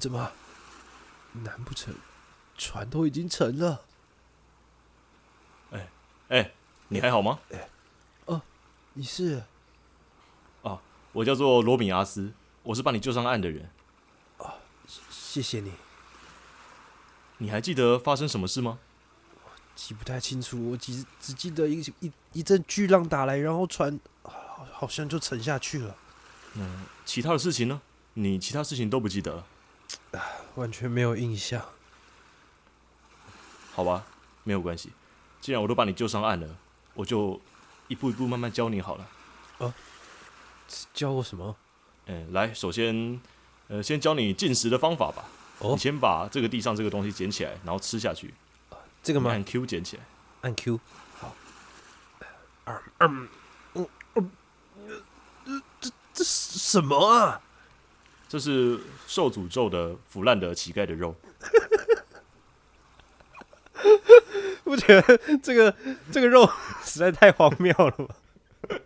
着吗？难不成船都已经沉了？哎哎、你还好吗？哎，哦你是我叫做罗米阿斯，我是把你救上岸的人。谢谢你，你还记得发生什么事吗？记不太清楚，我只只记得一一一阵巨浪打来，然后船好好像就沉下去了，嗯其他的事情呢？你其他事情都不记得了？完全没有印象。好吧，没有关系。既然我都把你救上岸了，我就一步一步慢慢教你好了。教我什么？嗯，来，首先，呃，先教你进食的方法吧。哦你先把这个地上这个东西捡起来，然后吃下去。这个吗？按 Q 捡起来。按 Q。好。二二嗯这这什么啊？这是受诅咒的腐烂的乞丐的肉。不觉得这个这个肉实在太荒谬了吗？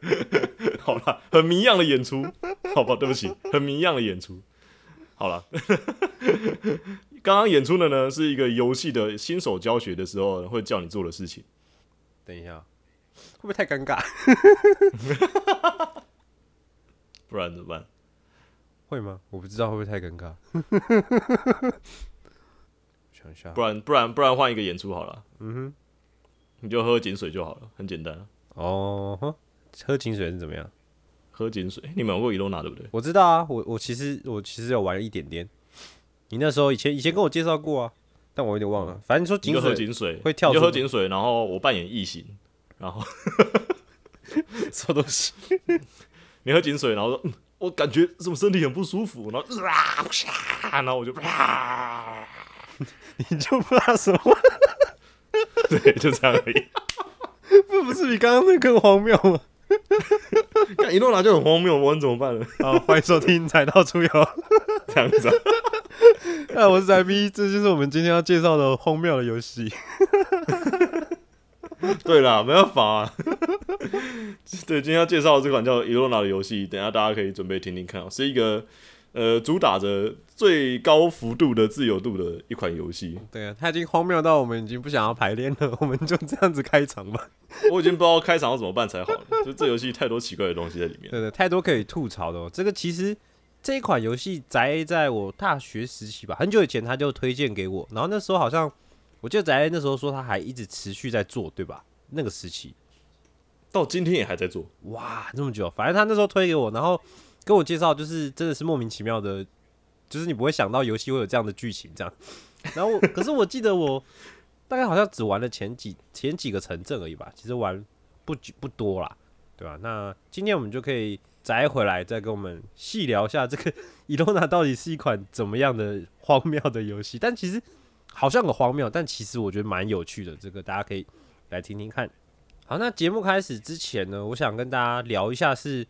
好了，很迷样的演出，好吧，对不起，很迷样的演出。好了，刚刚演出的呢是一个游戏的新手教学的时候会叫你做的事情。等一下，会不会太尴尬？不然怎么办？会吗？我不知道会不会太尴尬。想一下不，然不然不然换一个演出好了，嗯哼你就喝井水就好了，很简单。哼，哦，哼喝井水是怎么样？喝井水，你们玩过伊罗娜对不对？我知道啊，我我其实我其实有玩一点点。你那时候以前以前跟我介绍过啊，但我有点忘了。反正说你就喝井水井水，会跳你就喝井水，然后我扮演异形，然后 什么东西？你喝井水，然后说、嗯、我感觉怎么身体很不舒服，然后啊，然后我就啪，你就怕什么？对，就这样而已。这不是比刚刚那更荒谬吗？看一诺拿就很荒谬，我能怎么办呢？好，欢迎收听《踩到出游》。这样子、啊，啊，我是仔 B，这就是我们今天要介绍的荒谬的游戏。对啦，没办法、啊。对，今天要介绍的这款叫伊洛娜的游戏，等下大家可以准备听听看、哦，是一个呃主打着最高幅度的自由度的一款游戏。对啊，它已经荒谬到我们已经不想要排练了，我们就这样子开场吧。我已经不知道开场要怎么办才好了，就这游戏太多奇怪的东西在里面。对对，太多可以吐槽的、哦。这个其实这一款游戏宅在我大学时期吧，很久以前他就推荐给我，然后那时候好像我记得宅那时候说他还一直持续在做，对吧？那个时期，到今天也还在做，哇，这么久，反正他那时候推给我，然后跟我介绍，就是真的是莫名其妙的，就是你不会想到游戏会有这样的剧情这样。然后我，可是我记得我大概好像只玩了前几前几个城镇而已吧，其实玩不久不多啦，对吧、那今天我们就可以摘回来，再跟我们细聊一下这个伊罗娜到底是一款怎么样的荒谬的游戏。但其实好像很荒谬，但其实我觉得蛮有趣的，这个大家可以来听听看。好，那节目开始之前呢，我想跟大家聊一下是，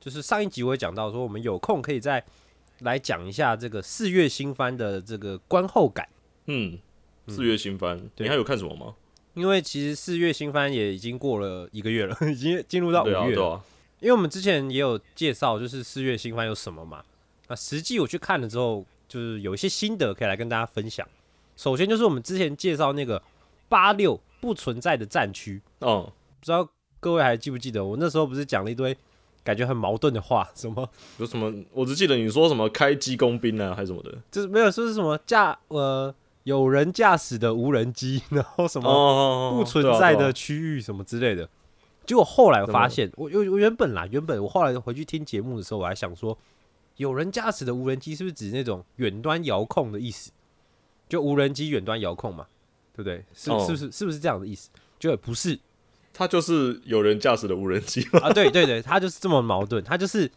就是上一集我也讲到说，我们有空可以再来讲一下这个四月新番的这个观后感，嗯，四月新番，对你还有看什么吗？因为其实四月新番也已经过了一个月了，已经进入到五月了。对啊，因为我们之前也有介绍，就是四月新番有什么嘛。那实际我去看了之后，就是有一些心得可以来跟大家分享。首先就是我们之前介绍那个八六不存在的战区，嗯，不知道各位还记不记得？我那时候不是讲了一堆感觉很矛盾的话，什么有什么？我只记得你说什么开机工兵啊，还是什么的。就是没有说是什么驾呃有人驾驶的无人机，然后什么哦，不存在的区域什么之类的。结果后来我发现，我我我原本啦，原本我后来回去听节目的时候，我还想说，有人驾驶的无人机是不是指那种远端遥控的意思？就无人机远端遥控嘛，对不对？是、哦。是不是是不是这样的意思？就不是。它就是有人驾驶的无人机啊，对对对，它就是这么矛盾，它就是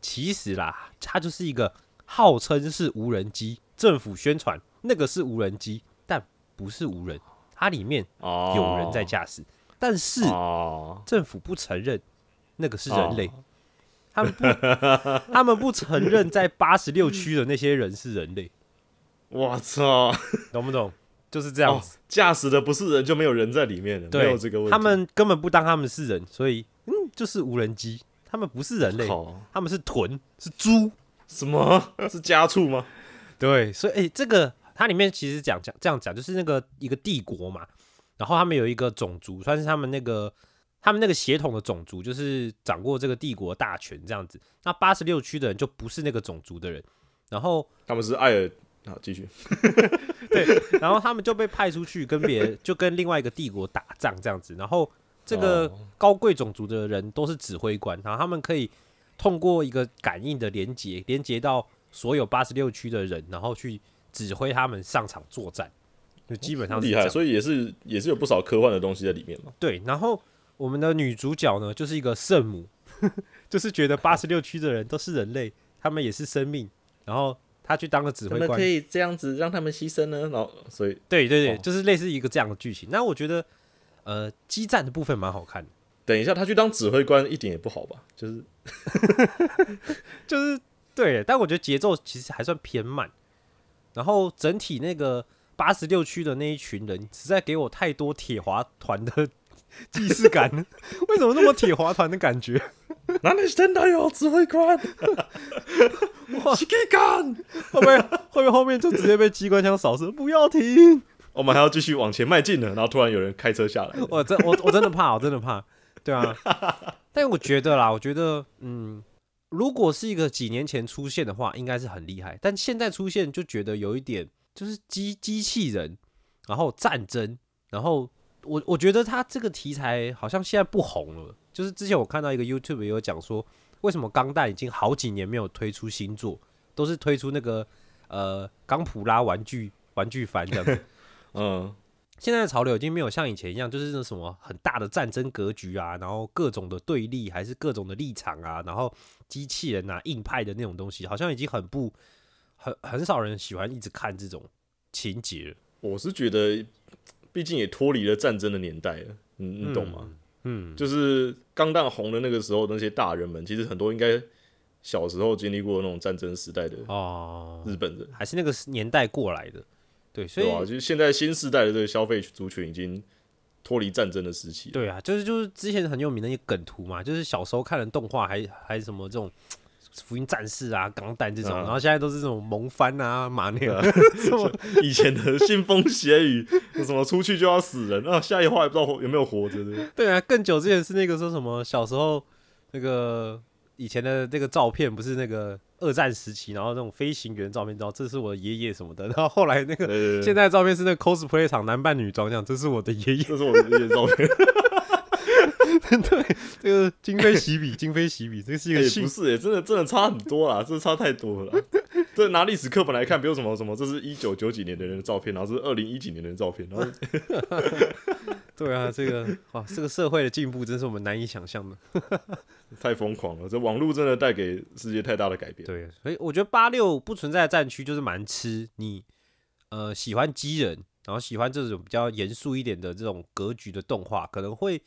其实啦，它就是一个号称是无人机，政府宣传那个是无人机，但不是无人，它里面哦，有人在驾驶，但是哦，政府不承认那个是人类，哦。他们不 他们不承认在八十六区的那些人是人类，我操，懂不懂？就是这样哦子，驾驶的不是人就没有人在里面了，没对有这个问题。他们根本不当他们是人，所以嗯，就是无人机，他们不是人类，他们是豚，是猪。什么 是家畜吗？对，所以诶、这个它里面其实讲讲这样讲，就是那个一个帝国嘛，然后他们有一个种族，算是他们那个他们那个血统的种族，就是掌握这个帝国大权这样子。那八十六区的人就不是那个种族的人，然后他们是艾尔。好，继续。对，然后他们就被派出去跟别就跟另外一个帝国打仗这样子，然后这个哦高贵种族的人都是指挥官，然后他们可以通过一个感应的连接，连接到所有八十六区的人，然后去指挥他们上场作战，就基本上厉害，所以也是也是有不少科幻的东西在里面嘛。对，然后我们的女主角呢，就是一个圣母，就是觉得八十六区的人都是人类，他们也是生命，然后她去当了指挥官，可以这样子让他们牺牲呢？然后，所以对对对，哦就是类似一个这样的剧情。那我觉得，呃，激战的部分蛮好看的，等一下他去当指挥官一点也不好吧？就是 就是对，但我觉得节奏其实还算偏慢，然后整体那个八十六区的那一群人，实在给我太多铁滑团的 既视感了。为什么那么铁滑团的感觉？哪里真的有指挥官？哇，去干！会不会会不会后面就直接被机关枪扫射？不要停！我们还要继续往前迈进呢，然后突然有人开车下来，我真我我真的怕，我真的怕，对啊。但我觉得啦，我觉得嗯，如果是一个几年前出现的话，应该是很厉害。但现在出现就觉得有一点就是机机器人，然后战争，然后我我觉得他这个题材好像现在不红了。就是之前我看到一个 YouTube 也有讲说，为什么钢弹已经好几年没有推出新作，都是推出那个呃钢普拉玩具玩具番这样子。嗯，现在的潮流已经没有像以前一样，就是那什么很大的战争格局啊，然后各种的对立，还是各种的立场啊，然后机器人啊、硬派的那种东西，好像已经很不很很少人喜欢一直看这种情节了。我是觉得，毕竟也脱离了战争的年代了，你你懂吗？嗯，就是钢弹红的那个时候，那些大人们其实很多应该小时候经历过那种战争时代的哦，日本人，还是那个年代过来的，对，所以对吧、就是现在新时代的这个消费族群已经脱离战争的时期。对啊，就是就是之前很有名的一些梗图嘛，就是小时候看的动画还还什么这种福音战士啊、钢弹这种，嗯。然后现在都是这种萌翻啊、马 内尔，什么 以前的腥风血雨，什么出去就要死人啊，下一话也不知道活有没有活着的。对啊，更久之前是那个说什么小时候那个以前的那个照片，不是那个二战时期，然后那种飞行员照片，知道这是我的爷爷什么的，然后后来那个对对对，现在的照片是那个 cosplay 场男扮女装这样，这是我的爷爷，这是我的爷爷照片，对，这个今非昔比，今非昔比，这个是一个幸不是，也真的真的差很多啦，真的差太多了啦。这拿历史课本来看，比如什么什么，这是一九九几年的人的照片，然后是二零一几年的人的照片，然后 对啊，这个哇，这个社会的进步真是我们难以想象的。太疯狂了。这网络真的带给世界太大的改变。对，所以我觉得八六不存在的战区就是蛮吃你呃喜欢机人，然后喜欢这种比较严肃一点的这种格局的动画，可能会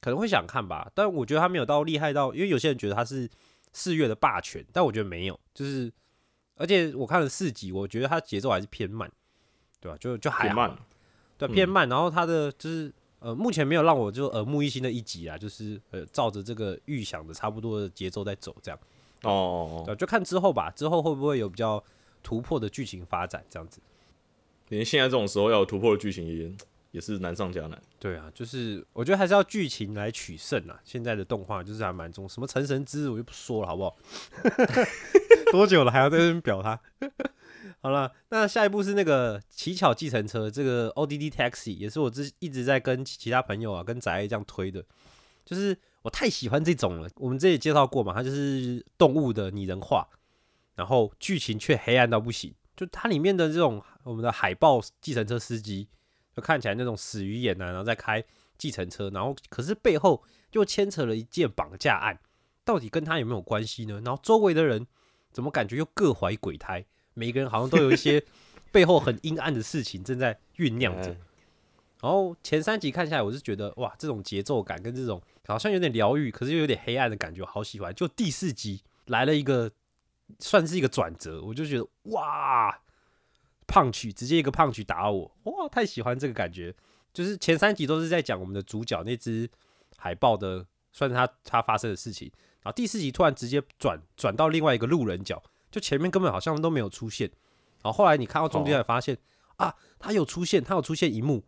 可能会想看吧。但我觉得他没有到厉害到，因为有些人觉得他是四月的霸权，但我觉得没有，就是而且我看了四集，我觉得他节奏还是偏慢，对吧、就就还慢，对，嗯偏慢。然后他的就是呃，目前没有让我就耳目一新的一集啊，就是呃，照着这个预想的差不多的节奏在走，这样。哦哦哦，对，就看之后吧，之后会不会有比较突破的剧情发展这样子？连现在这种时候要有突破的剧情也也是难上加难。对啊，就是我觉得还是要剧情来取胜啊。现在的动画就是还蛮重，什么成神之日我就不说了，好不好？多久了还要在这边表他？好了，那下一步是那个乞巧计程车，这个 ODD Taxi 也是我之一直在跟其他朋友啊跟仔爱这样推的，就是我太喜欢这种了。我们这里介绍过嘛，它就是动物的拟人化，然后剧情却黑暗到不行。就它里面的这种我们的海豹计程车司机，就看起来那种死鱼眼啊，然后再开计程车，然后可是背后又牵扯了一件绑架案，到底跟他有没有关系呢？然后周围的人怎么感觉又各怀鬼胎？每个人好像都有一些 背后很阴暗的事情正在酝酿着。然后前三集看下来，我是觉得哇，这种节奏感跟这种好像有点疗愈，可是又有点黑暗的感觉，好喜欢。就第四集来了一个算是一个转折，我就觉得哇，胖曲直接一个胖曲打我，哇，太喜欢这个感觉。就是前三集都是在讲我们的主角那只海豹的，算是他他发生的事情。然后第四集突然直接转转到另外一个路人角，就前面根本好像都没有出现。然后后来你看到中间才发现啊，他有出现，他有出现一幕。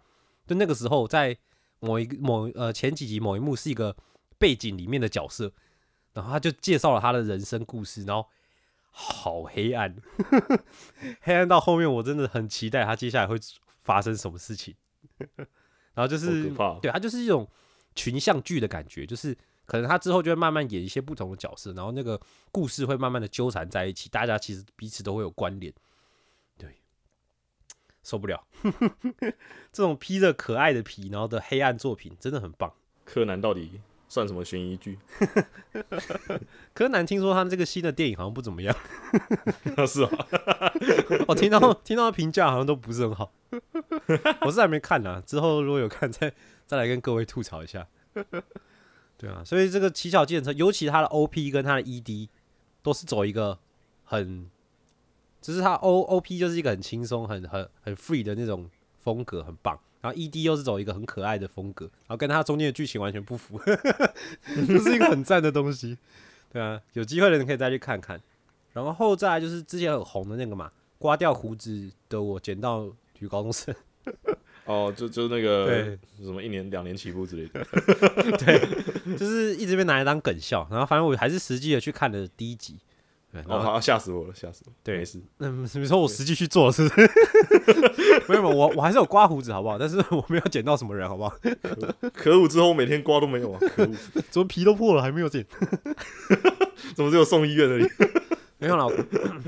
就那个时候，在某一个某呃前几集某一幕是一个背景里面的角色，然后他就介绍了他的人生故事，然后好黑暗，黑暗到后面我真的很期待他接下来会发生什么事情。然后就是对他就是一种群像剧的感觉，就是可能他之后就会慢慢演一些不同的角色，然后那个故事会慢慢的纠缠在一起，大家其实彼此都会有关联。对受不了，这种披着可爱的皮，然后的黑暗作品真的很棒。柯南到底算什么悬疑剧？柯南听说他这个新的电影好像不怎么样。是啊，我 听到听到评价好像都不是很好。我是还没看呢，之后如果有看，再再来跟各位吐槽一下。对啊，所以这个七巧计程车，尤其它的 OP 跟它的 ED 都是走一个很。只是它 O O P 就是一个很轻松、很很很 free 的那种风格，很棒。然后 E D 又是走一个很可爱的风格，然后跟它中间的剧情完全不符，就是一个很赞的东西。对啊，有机会的人可以再去看看。然后再来就是之前很红的那个嘛，刮掉胡子的我捡到女高中生。哦，就就那个什么一年两年起步之类的。对，就是一直被拿来当梗笑。然后反正我还是实际的去看了第一集。哦，吓死我了，吓死我！对，没事。嗯，你说我实际去做是不是？没有，我我还是有刮胡子，好不好？但是我没有捡到什么人，好不好？可恶！之后我每天刮都没有啊！可恶！怎么皮都破了还没有剪？怎么只有送医院那里？没有了。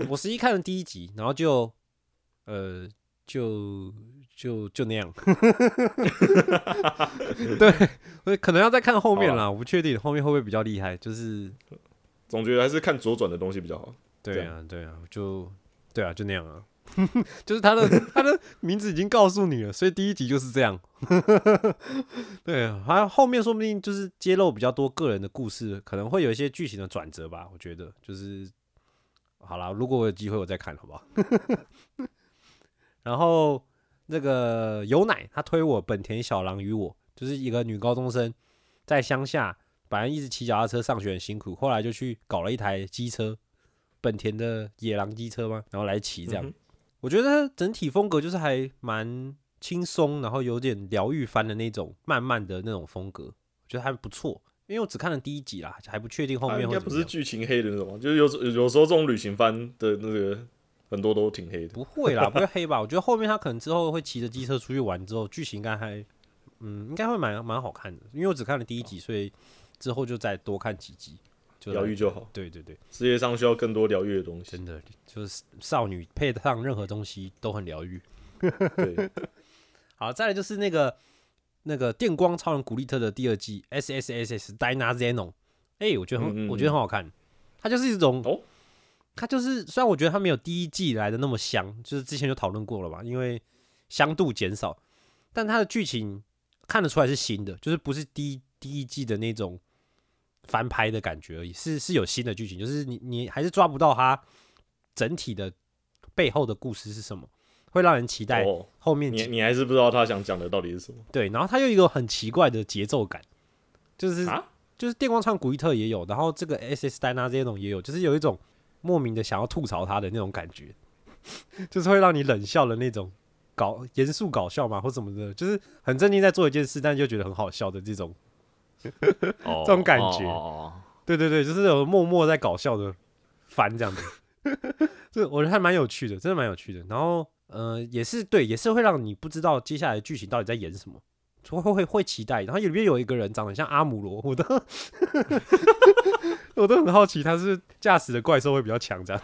我实际看了第一集，然后就呃，就就就那样。对，我可能要再看后面啦，我不确定后面会不会比较厉害，就是。总觉得还是看左转的东西比较好。对啊，对啊，就对啊，就那样啊。就是他的他的名字已经告诉你了，所以第一集就是这样。对啊，还有后面说不定就是揭露比较多个人的故事，可能会有一些剧情的转折吧。我觉得就是好啦，如果我有机会我再看，好不好？然后那个有奶他推我本田小狼与我，就是一个女高中生在乡下。本来一直骑脚踏车上学很辛苦，后来就去搞了一台机车，本田的野狼机车嘛，然后来骑这样。我觉得整体风格就是还蛮轻松，然后有点疗愈番的那种，慢慢的那种风格，我觉得还不错。因为我只看了第一集啦，还不确定后面。应该不是剧情黑的那种，就是有有时候这种旅行番的那个很多都挺黑的。不会啦，不会黑吧？我觉得后面他可能之后会骑着机车出去玩，之后剧情应该还嗯，应该会蛮蛮好看的。因为我只看了第一集，所以。之后就再多看几集，疗愈就好。对对对，世界上需要更多疗愈的东西。真的，就是少女配得上任何东西都很疗愈。对，好，再来就是那个那个电光超人古力特的第二季 S S S S Dyna Zenon。哎，我觉得很，我觉得很好看。它就是一种，哦，它就是虽然我觉得它没有第一季来的那么香，就是之前就讨论过了嘛，因为香度减少，但它的剧情看得出来是新的，就是不是第一第一季的那种。翻拍的感觉而已，是是有新的剧情，就是你你还是抓不到它整体的背后的故事是什么，会让人期待后面。你你还是不知道他想讲的到底是什么？对，然后他又一个很奇怪的节奏感，就是啊，就是电光唱古伊特也有，然后这个 S S 丹啊这种也有，就是有一种莫名的想要吐槽他的那种感觉，就是会让你冷笑的那种搞严肃搞笑嘛，或什么的，就是很正经在做一件事，但就觉得很好笑的这种。这种感觉，对对对，就是有默默在搞笑的烦这样子，这我觉得还蛮有趣的，真的蛮有趣的。然后，呃，也是对，也是会让你不知道接下来剧情到底在演什么会会会会期待。然后里面有一个人长得像阿姆罗，我都 我都很好奇，他是驾驶的怪兽会比较强这样。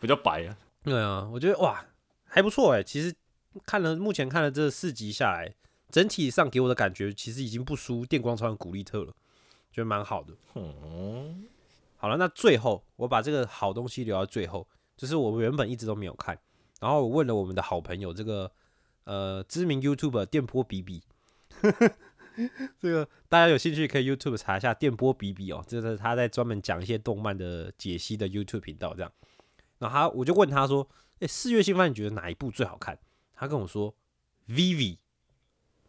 比较白啊。对啊，我觉得哇还不错哎。其实看了目前看了这四集下来，整体上给我的感觉其实已经不输电光超人古力特了，觉得蛮好的。嗯，好了，那最后我把这个好东西留到最后，就是我原本一直都没有看，然后我问了我们的好朋友这个呃知名 YouTube 电波比比，这个大家有兴趣可以 YouTube 查一下电波比比哦，这是他在专门讲一些动漫的解析的 YouTube 频道这样。然后他我就问他说：“哎、四月新番你觉得哪一部最好看？”他跟我说：“Vivi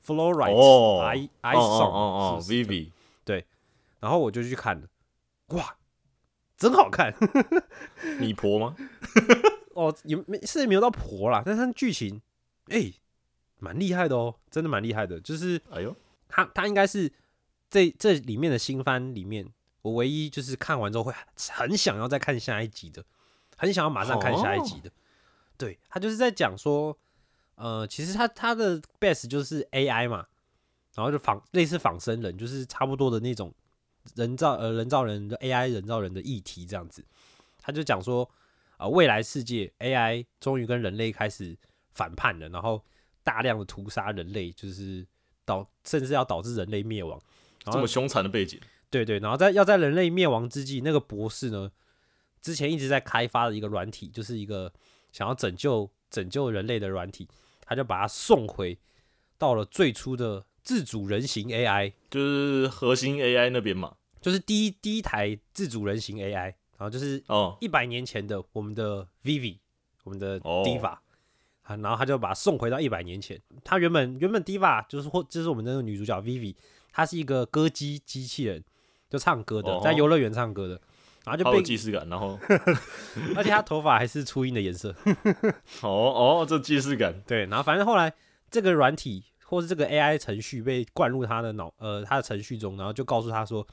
Florite 哦 I I 哦 Song 哦，Vivi，然后我就去看了，哇，真好看你婆吗？哦，也没是没有到婆啦，但是它剧情哎，蛮、厉害的哦，真的蛮厉害的。就是哎呦，他他应该是这这里面的新番里面，我唯一就是看完之后会很想要再看下一集的，很想要马上看下一集的。对他就是在讲说，呃，其实他他的 base 就是 AI 嘛，然后就仿类似仿生人，就是差不多的那种人造呃人造人的 AI 人造人的议题这样子。他就讲说，啊、未来世界 AI 终于跟人类开始反叛了，然后大量的屠杀人类，就是导甚至要导致人类灭亡。这么凶残的背景，对对，然后在要在人类灭亡之际，那个博士呢，之前一直在开发的一个软体，就是一个想要拯救拯救人类的软体，他就把它送回到了最初的自主人形 AI，就是核心 AI 那边嘛。就是第一第一台自主人形 AI，然后就是哦，一百年前的我们的 Vivi，我们的哦。Diva，、啊，然后他就把它送回到一百年前。他原本原本 Diva 就是或就是我们的那个女主角 Vivi，她是一个歌姬机器人，就唱歌的，哦。在游乐园唱歌的，然后就好有被，既视感，然后 而且他头发还是初音的颜色。哦哦，这既视感，对，然后反正后来这个软体或是这个 AI 程序被灌入他的脑呃他的程序中，然后就告诉他说，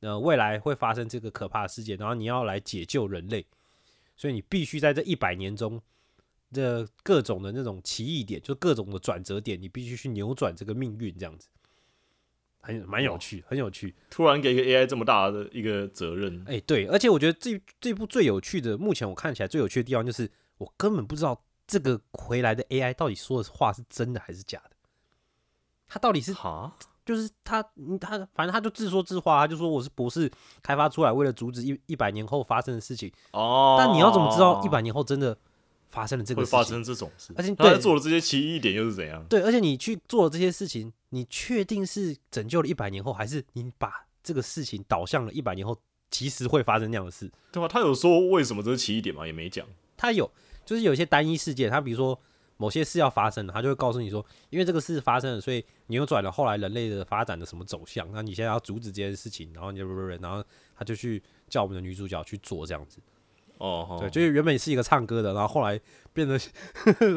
呃未来会发生这个可怕的事件，然后你要来解救人类，所以你必须在这一百年中。这各种的那种奇异点，就各种的转折点，你必须去扭转这个命运，这样子，很蛮有趣，很有趣。突然给一个 AI 这么大的一个责任，哎、对，而且我觉得这这部最有趣的，目前我看起来最有趣的地方就是，我根本不知道这个回来的 AI 到底说的话是真的还是假的，他到底是哈，就是他嗯他反正他就自说自话，他就说我是博士开发出来，为了阻止一一百年后发生的事情。哦，但你要怎么知道一百年后真的发生了这个会发？生这种事？而且他在对做的这些奇异点又是怎样？对，而且你去做这些事情，你确定是拯救了一百年后，还是你把这个事情导向了一百年后其实会发生那样的事？对吧？他有说为什么这是奇异点吗？也没讲。他有就是有一些单一事件，他比如说某些事要发生了，他就会告诉你说，因为这个事发生了，所以扭转了后来人类的发展的什么走向，那你现在要阻止这件事情，然后你就然后他就去叫我们的女主角去做这样子。哦，对，就是原本是一个唱歌的，然后后来变得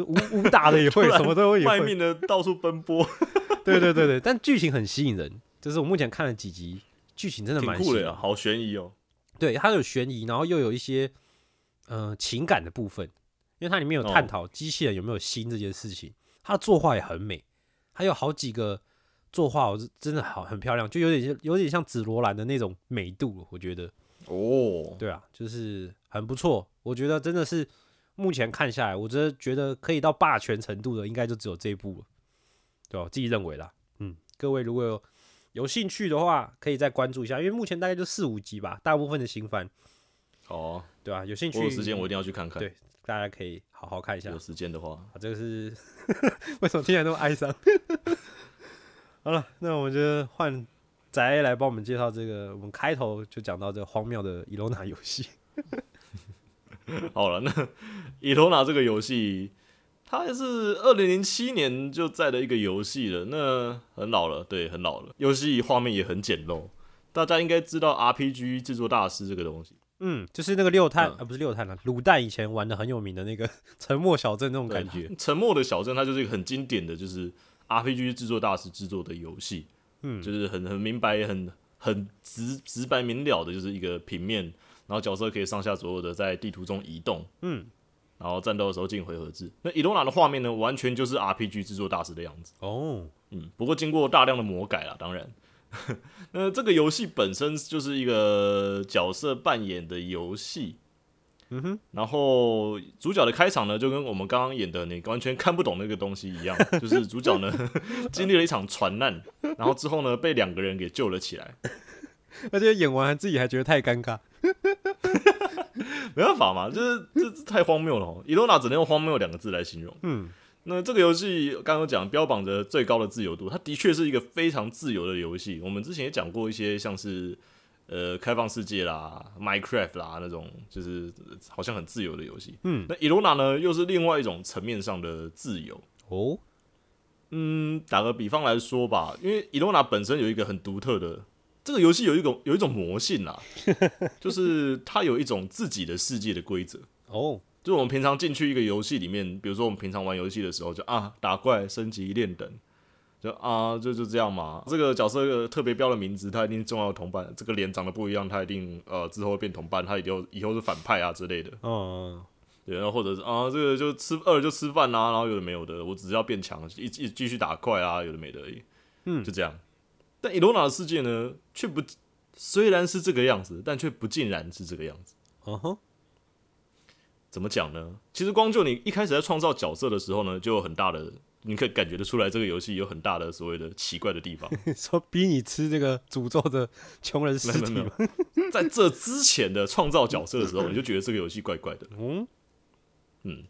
武武打的也会，什么都也会。卖命的到处奔波，对对对对，但剧情很吸引人，就是我目前看了几集，剧情真的蛮酷的呀，好悬疑哦。对，它有悬疑，然后又有一些呃情感的部分，因为它里面有探哦讨机器人有没有心这件事情。它的作画也很美，还有好几个作画，我是真的好很漂亮，就有点像有点像紫罗兰的那种美度，我觉得。哦，对啊，就是很不错，我觉得真的是目前看下来，我真的觉得可以到霸权程度的，应该就只有这一部了，对吧、我自己认为啦，嗯，各位如果有有兴趣的话，可以再关注一下，因为目前大概就四五集吧，大部分的新番，哦，对吧、有兴趣，我有时间我一定要去看看。对大家可以好好看一下。有时间的话，啊，这个是 为什么听起来那么哀伤？好了，那我们就换宅来帮我们介绍这个。我们开头就讲到这个荒谬的伊罗娜游戏。好了，那伊罗娜这个游戏，它也是二零零七年就在的一个游戏了，那很老了，对，很老了。游戏画面也很简陋，大家应该知道 RPG 制作大师这个东西，嗯，就是那个六探、嗯啊，不是六探了，卤蛋以前玩的很有名的那个沉默小镇那种感觉。沉默的小镇，它就是一个很经典的，就是 RPG 制作大师制作的游戏，嗯就是很很明白、很很直直白明了的，就是一个平面，然后角色可以上下左右的在地图中移动，嗯，然后战斗的时候进回合制。那伊罗娜的画面呢，完全就是 RPG 制作大师的样子。哦，嗯，不过经过大量的魔改啦，当然。那这个游戏本身就是一个角色扮演的游戏，嗯哼，然后主角的开场呢，就跟我们刚刚演的那个完全看不懂那个东西一样，就是主角呢 经历了一场船难，然后之后呢被两个人给救了起来，而且演完自己还觉得太尴尬。没办法嘛，就是这这太荒谬了哦。伊罗娜只能用荒谬两个字来形容。嗯，那这个游戏刚刚讲标榜着最高的自由度，它的确是一个非常自由的游戏。我们之前也讲过一些像是呃开放世界啦、Minecraft 啦那种，就是好像很自由的游戏。嗯，那伊罗娜呢，又是另外一种层面上的自由。哦，嗯，打个比方来说吧，因为伊罗娜本身有一个很独特的，这个游戏有一种有一种魔性啦，就是它有一种自己的世界的规则。哦，就我们平常进去一个游戏里面，比如说我们平常玩游戏的时候就，啊打怪、升级、练等，就啊就就这样嘛。这个角色特别标的名字，他一定是重要的同伴。这个脸长得不一样，他一定呃之后会变同伴，他以后以后是反派啊之类的。嗯，对，然后或者是啊这个就吃饿了就吃饭啊，然后有的没有的，我只是要变强，一一继续打怪啊，有的没的而已。嗯就这样。但伊罗娜的世界呢，却不虽然是这个样子，但却不尽然是这个样子。嗯哼，怎么讲呢？其实光就你一开始在创造角色的时候呢，就有很大的，你可以感觉得出来，这个游戏有很大的所谓的奇怪的地方。说逼你吃这个诅咒的穷人尸体在这之前的创造角色的时候，你就觉得这个游戏怪怪的。嗯嗯，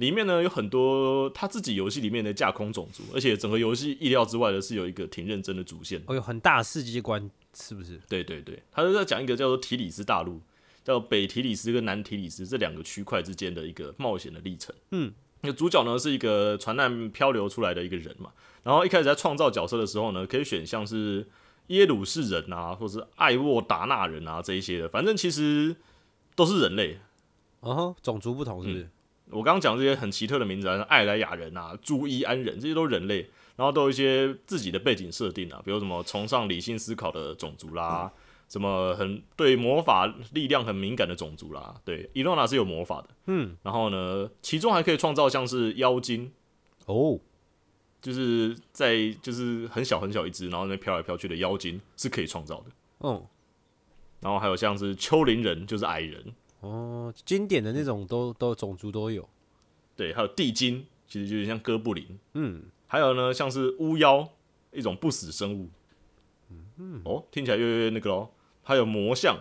里面呢有很多他自己游戏里面的架空种族，而且整个游戏意料之外的是有一个挺认真的主线。哦，有很大的世界观，是不是？对对对，他是在讲一个叫做提里斯大陆，叫北提里斯跟南提里斯这两个区块之间的一个冒险的历程。嗯，那主角呢是一个船难漂流出来的一个人嘛，然后一开始在创造角色的时候呢，可以选像是耶鲁士人啊，或是艾沃达纳人啊这一些的，反正其实都是人类。哦哼，种族不同是不是？我刚刚讲这些很奇特的名字啊，像艾莱雅人啊、朱伊安人，这些都是人类，然后都有一些自己的背景设定啊，比如什么崇尚理性思考的种族啦，什么很对魔法力量很敏感的种族啦。对，伊洛娜是有魔法的，嗯，然后呢，其中还可以创造像是妖精，哦，就是在就是很小很小一只，然后那边飘来飘去的妖精是可以创造的。哦，然后还有像是丘陵人，就是矮人，哦，经典的那种都都种族都有。对，还有地精，其实就是像哥布林，嗯，还有呢，像是巫妖，一种不死生物。嗯，哦，听起来越来越那个咯。还有魔像，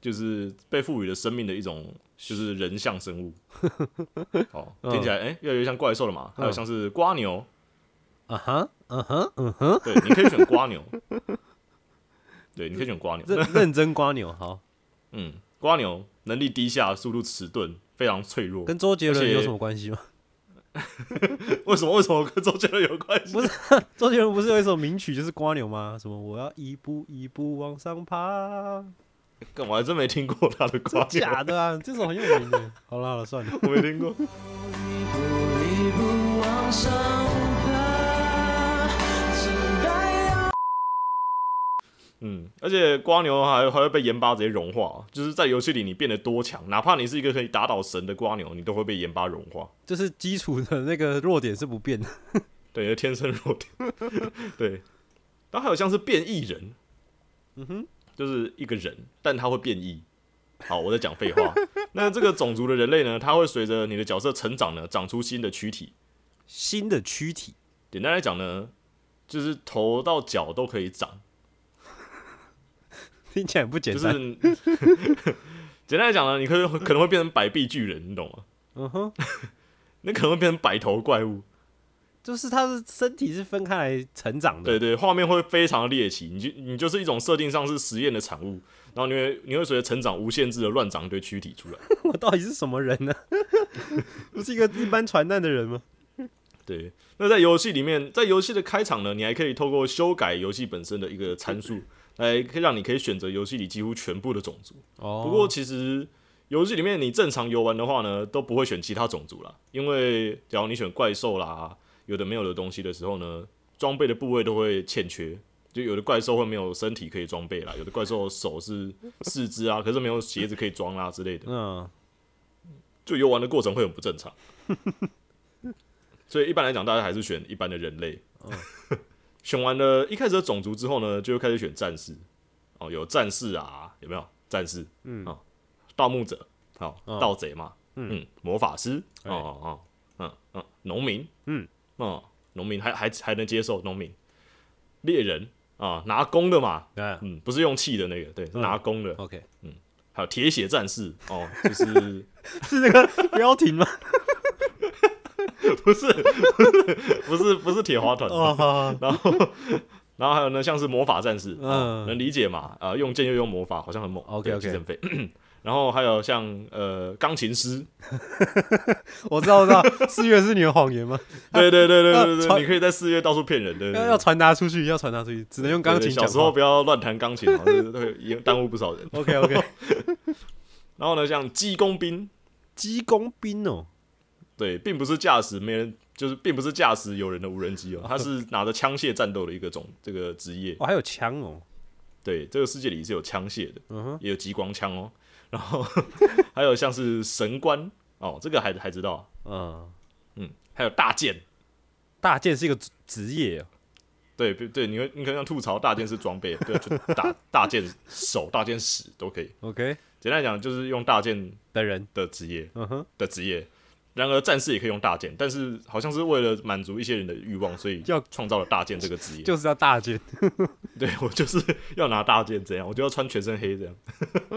就是被赋予了生命的一种，就是人像生物。哦，听起来哎、越来越像怪兽了嘛。还有像是瓜牛，啊哈，嗯哼，嗯哼，对，你可以选瓜牛。对，你可以选瓜牛。认认真瓜牛，好，嗯，瓜牛能力低下，速度迟钝，非常脆弱。跟周杰伦有什么关系吗？为什么？为什么跟周杰伦有关系？不是 周杰伦不是有一首名曲就是瓜牛吗？什么我要一步一步往上爬，干我还真没听过他的瓜牛，假的啊，这首很有名的。好了好了，算了，我没听过。一步往上嗯，而且瓜牛还还会被盐巴直接融化，就是在游戏里你变得多强，哪怕你是一个可以打倒神的瓜牛，你都会被盐巴融化。就是基础的那个弱点是不变的。对，天生弱点。对，然后还有像是变异人，嗯哼，就是一个人，但他会变异。好，我在讲废话。那这个种族的人类呢，它会随着你的角色成长呢，长出新的躯体。新的躯体，简单来讲呢，就是头到脚都可以长，听起来很不简就单。是 简单来讲呢，你可以可能会变成百臂巨人，你懂吗？嗯哼，那可能会变成百头怪物。就是他的身体是分开来成长的。对对，画面会非常的猎奇，你就你就是一种设定上是实验的产物，然后你会你会随着成长无限制的乱长一堆躯体出来。我到底是什么人呢？不是一个一般传难的人吗？对，那在游戏里面，在游戏的开场呢，你还可以透过修改游戏本身的一个参数，来可以让你可以选择游戏里几乎全部的种族。哦，不过其实游戏里面你正常游玩的话呢，都不会选其他种族啦，因为假如你选怪兽啦，有的没有的东西的时候呢，装备的部位都会欠缺。就有的怪兽会没有身体可以装备啦，有的怪兽手是 四肢啊，可是没有鞋子可以装啦之类的，嗯，就游玩的过程会很不正常。所以一般来讲，大家还是选一般的人类。选完了一开始的种族之后呢，就开始选战士。哦，有战士啊，有没有？战士？嗯。哦，盗墓者，好、哦盗贼嘛，嗯。嗯，魔法师，哦哦哦，嗯嗯，农民，嗯，哦，农民还还还能接受农民，猎人。啊，拿弓的嘛，对嗯，不是用气的那个，对，拿弓的，，OK，嗯。还有铁血战士，哦，就是 是那个标题吗？不是不是不是不是铁花团，然后然后还有呢，像是魔法战士，哦嗯能理解嘛？啊、用剑又用魔法，好像很猛。生费。然后还有像呃钢琴师，我知道，我知道，四月是你的谎言吗？对对对对对对，你可以在四月到处骗人的。要要传达出去，要传达出去，只能用钢琴小时候。不要乱弹钢琴，好像会也耽误不少人。OK OK，然后呢，像机工兵，机工兵哦，对，并不是驾驶没人，就是并不是驾驶有人的无人机哦，他是 拿着枪械战斗的一个种这个职业。哦，还有枪哦，对，这个世界里是有枪械的，嗯哼，也有激光枪哦。然后 还有像是神官哦，这个还还知道，嗯，嗯，还有大剑。大剑是一个职职业哦，对对对，你会你可能吐槽大剑是装备，对，就大大剑手、大剑使都可以。OK 简单来讲，就是用大剑的人，的职业嗯哼，的职业。然而，战士也可以用大剑，但是好像是为了满足一些人的欲望，所以要创造了大剑这个职业。就是要大剑，对我就是要拿大剑，这样我就要穿全身黑这样。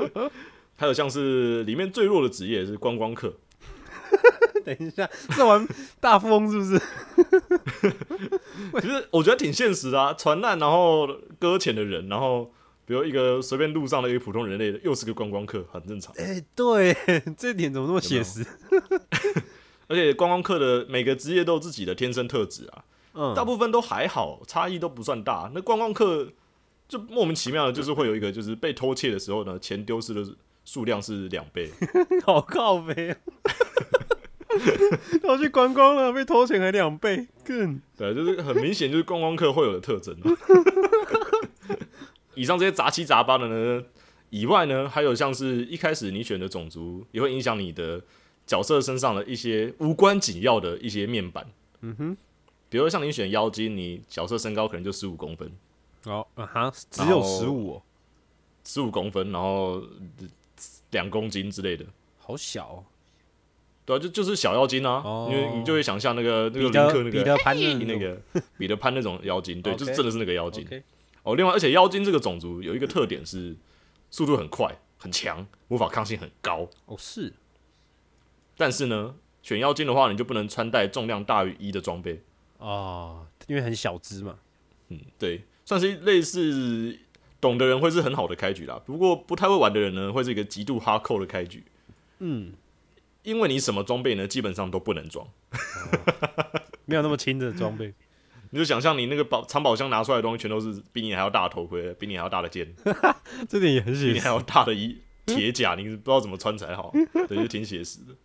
还有像是里面最弱的职业是观光客，等一下，这玩大富翁是不是？其实我觉得挺现实的啊，船难然后搁浅的人，然后比如一个随便路上的一个普通人类，又是个观光客，很正常。哎，对，这点怎么那么写实？而且观光客的每个职业都有自己的天生特质啊，嗯，大部分都还好，差异都不算大。那观光客就莫名其妙的，就是会有一个，就是被偷窃的时候呢，钱丢失的数量是两倍。好靠背啊！我去观光了，被偷钱还两倍，更对，就是很明显就是观光客会有的特征、啊。以上这些杂七杂八的呢，以外呢，还有像是一开始你选的种族，也会影响你的角色身上的一些无关紧要的一些面板。嗯哼，比如像你选妖精，你角色身高可能就十五公分，哦啊哈，只有十五哦，十五公分，然后两公斤之类的。好小哦，对啊，就就是小妖精啊，哦。因为你就会想象那个那个林彼得克那个彼得潘的那个彼得潘那种 妖精，对，就是真的是那个妖精。哦，另外，而且妖精这个种族有一个特点是速度很快、很强，魔法抗性很高。哦是但是呢，选妖精的话，你就不能穿戴重量大于一的装备。哦，因为很小只嘛，嗯，对，算是类似懂的人会是很好的开局啦。不过不太会玩的人呢，会是一个极度哈扣的开局，嗯，因为你什么装备呢，基本上都不能装。没有那么轻的装备，你就想象你那个宝藏宝箱拿出来的东西，全都是比你还要大的头盔，比你还要大的剑，这点也很比写实你还要大的衣铁甲，你不知道怎么穿才好，对，就挺写实的。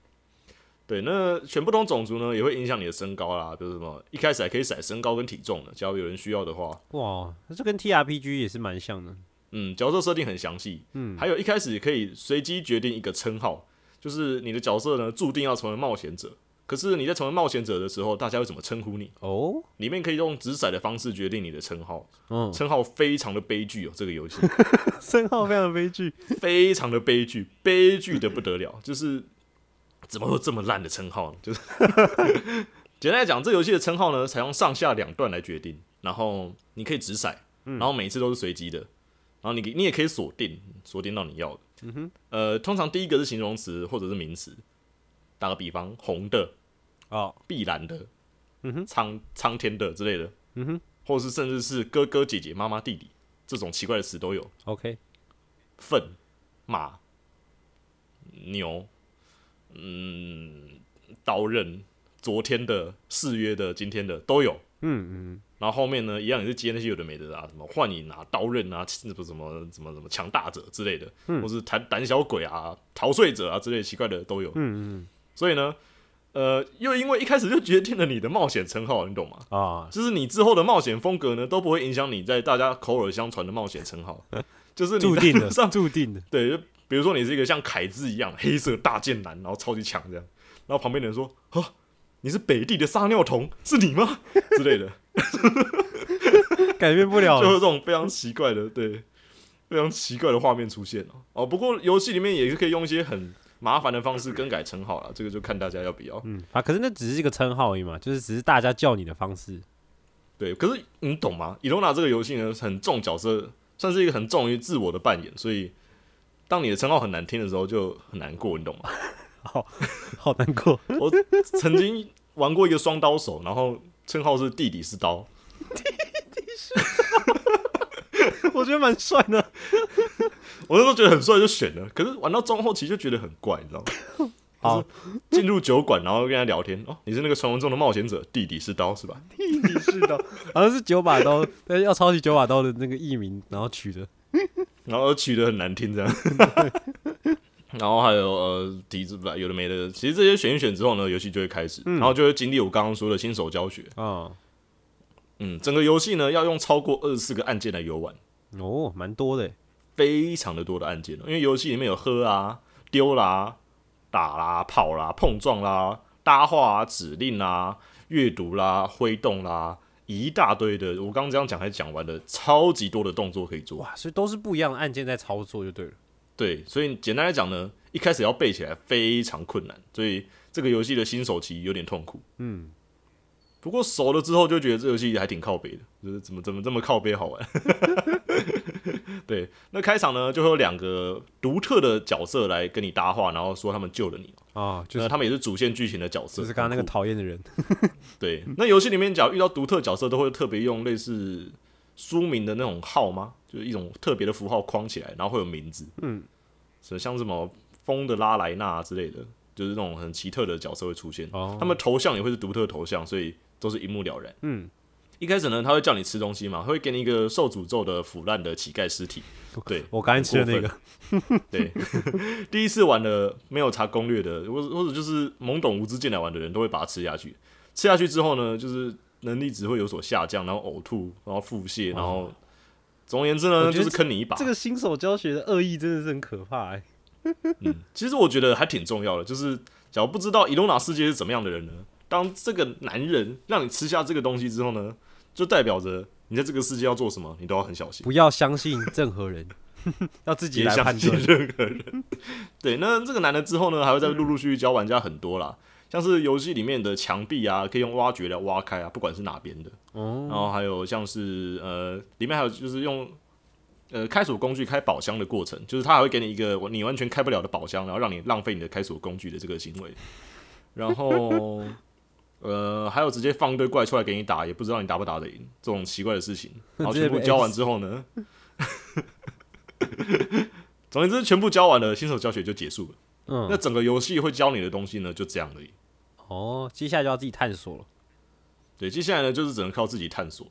对，那选不同种族呢，也会影响你的身高啦。比如什么，一开始还可以甩身高跟体重的，只要有人需要的话，哇，那这跟 T R P G 也是蛮像的，嗯，角色设定很详细，嗯，还有一开始可以随机决定一个称号，就是你的角色呢注定要成为冒险者。可是你在成为冒险者的时候，大家会怎么称呼你？哦，里面可以用掷骰的方式决定你的称号，嗯，称号非常的悲剧哦，这个游戏。称号非常悲剧，非常的悲剧，悲剧的不得了，就是怎么会有这么烂的称号呢？就是 简单来讲，这游戏的称号呢，采用上下两段来决定，然后你可以掷骰，然后每一次都是随机的，然后你你也可以锁定，锁定到你要的。嗯哼，呃，通常第一个是形容词或者是名词，打个比方，红的、啊，碧蓝的、嗯哼苍苍天的之类的，嗯哼或者是甚至是哥哥姐姐、妈妈弟弟这种奇怪的词都有。，OK，粪、马、牛，嗯，刀刃，昨天的、誓约的、今天的都有。嗯嗯，然后后面呢，一样也是接那些有的没的啊，什么幻影啊、刀刃啊、什么什么什么什么强大者之类的，或是胆胆小鬼啊、逃税者啊之类奇怪的都有。嗯嗯所以呢，呃，又因为一开始就决定了你的冒险称号，你懂吗？啊，就是你之后的冒险风格呢，都不会影响你在大家口耳相传的冒险称号，就是你注定的，上注定的，对，就比如说你是一个像凯子一样黑色大剑男，然后超级强这样，然后旁边的人说：“啊，你是北地的撒尿童，是你吗？” 之类的。改变不了了。就是这种非常奇怪的，对，非常奇怪的画面出现哦。哦，不过游戏里面也是可以用一些很麻烦的方式更改称号了，这个就看大家要不要。嗯啊，可是那只是一个称号而已嘛，就是只是大家叫你的方式。对，可是你懂吗？伊罗娜这个游戏呢，很重角色，算是一个很重于自我的扮演，所以当你的称号很难听的时候，就很难过，你懂吗？好好难过。我曾经玩过一个双刀手，然后称号是弟弟是刀 弟弟是刀，我觉得蛮帅的。我那时候觉得很帅就选了，可是玩到中后期就觉得很怪，你知道吗？好，进入酒馆，然后跟他聊天，哦，你是那个传闻中的冒险者，弟弟是刀是吧？弟弟是刀，好像是九把刀，但是要抄袭九把刀的那个艺名，然后取的。然后取的很难听这样。然后还有呃笛子吧，有的没的，其实这些选一选之后呢，游戏就会开始，然后就会经历我刚刚说的新手教学。啊，嗯，整个游戏呢要用超过二十四个按键来游玩，哦，蛮多的。非常的多的按键哦，因为游戏里面有喝啊、丢啦、打啦、跑啦、碰撞啦、搭话啊、指令啦、阅读啦、挥动啦，一大堆的。我刚刚这样讲还讲完了，超级多的动作可以做。哇，所以都是不一样的按键在操作就对了。对，所以简单来讲呢，一开始要背起来非常困难，所以这个游戏的新手期有点痛苦。嗯，不过熟了之后就觉得这游戏还挺靠背的，就是怎么怎么这么靠背好玩。对，那开场呢就会有两个独特的角色来跟你搭话，然后说他们救了你，啊，就就是他们也是主线剧情的角色，就是刚刚那个讨厌的人。对，那游戏里面只要遇到独特角色，都会特别用类似书名的那种号吗？就是一种特别的符号框起来，然后会有名字，嗯，是像什么风的拉莱纳之类的，就是那种很奇特的角色会出现。哦他们头像也会是独特头像，所以都是一目了然。嗯，一开始呢，他会叫你吃东西嘛，会给你一个受诅咒的腐烂的乞丐尸体。对，我刚才吃的那个，对，第一次玩的没有查攻略的，或者或者就是懵懂无知进来玩的人，都会把它吃下去。吃下去之后呢，就是能力值会有所下降，然后呕吐，然后腹泻，然后总而言之呢，就是坑你一把。这个新手教学的恶意真的是很可怕哎。嗯，其实我觉得还挺重要的，就是假如不知道伊隆娜世界是怎么样的人呢，当这个男人让你吃下这个东西之后呢，就代表着你在这个世界要做什么，你都要很小心。不要相信任何人，要自己相信来判断。任何人。对，那这个男的之后呢，还会再陆陆续续教玩家很多啦，像是游戏里面的墙壁啊，可以用挖掘来挖开啊，不管是哪边的。哦，然后还有像是呃，里面还有就是用呃开锁工具开宝箱的过程，就是他还会给你一个你完全开不了的宝箱，然后让你浪费你的开锁工具的这个行为。然后呃，还有直接放一堆怪出来给你打，也不知道你打不打得赢这种奇怪的事情。然后全部教完之后呢，总而言之，全部教完了，新手教学就结束了。嗯那嗯，整个游戏会教你的东西呢，就这样而已。哦，接下来就要自己探索了。对，接下来呢就是只能靠自己探索。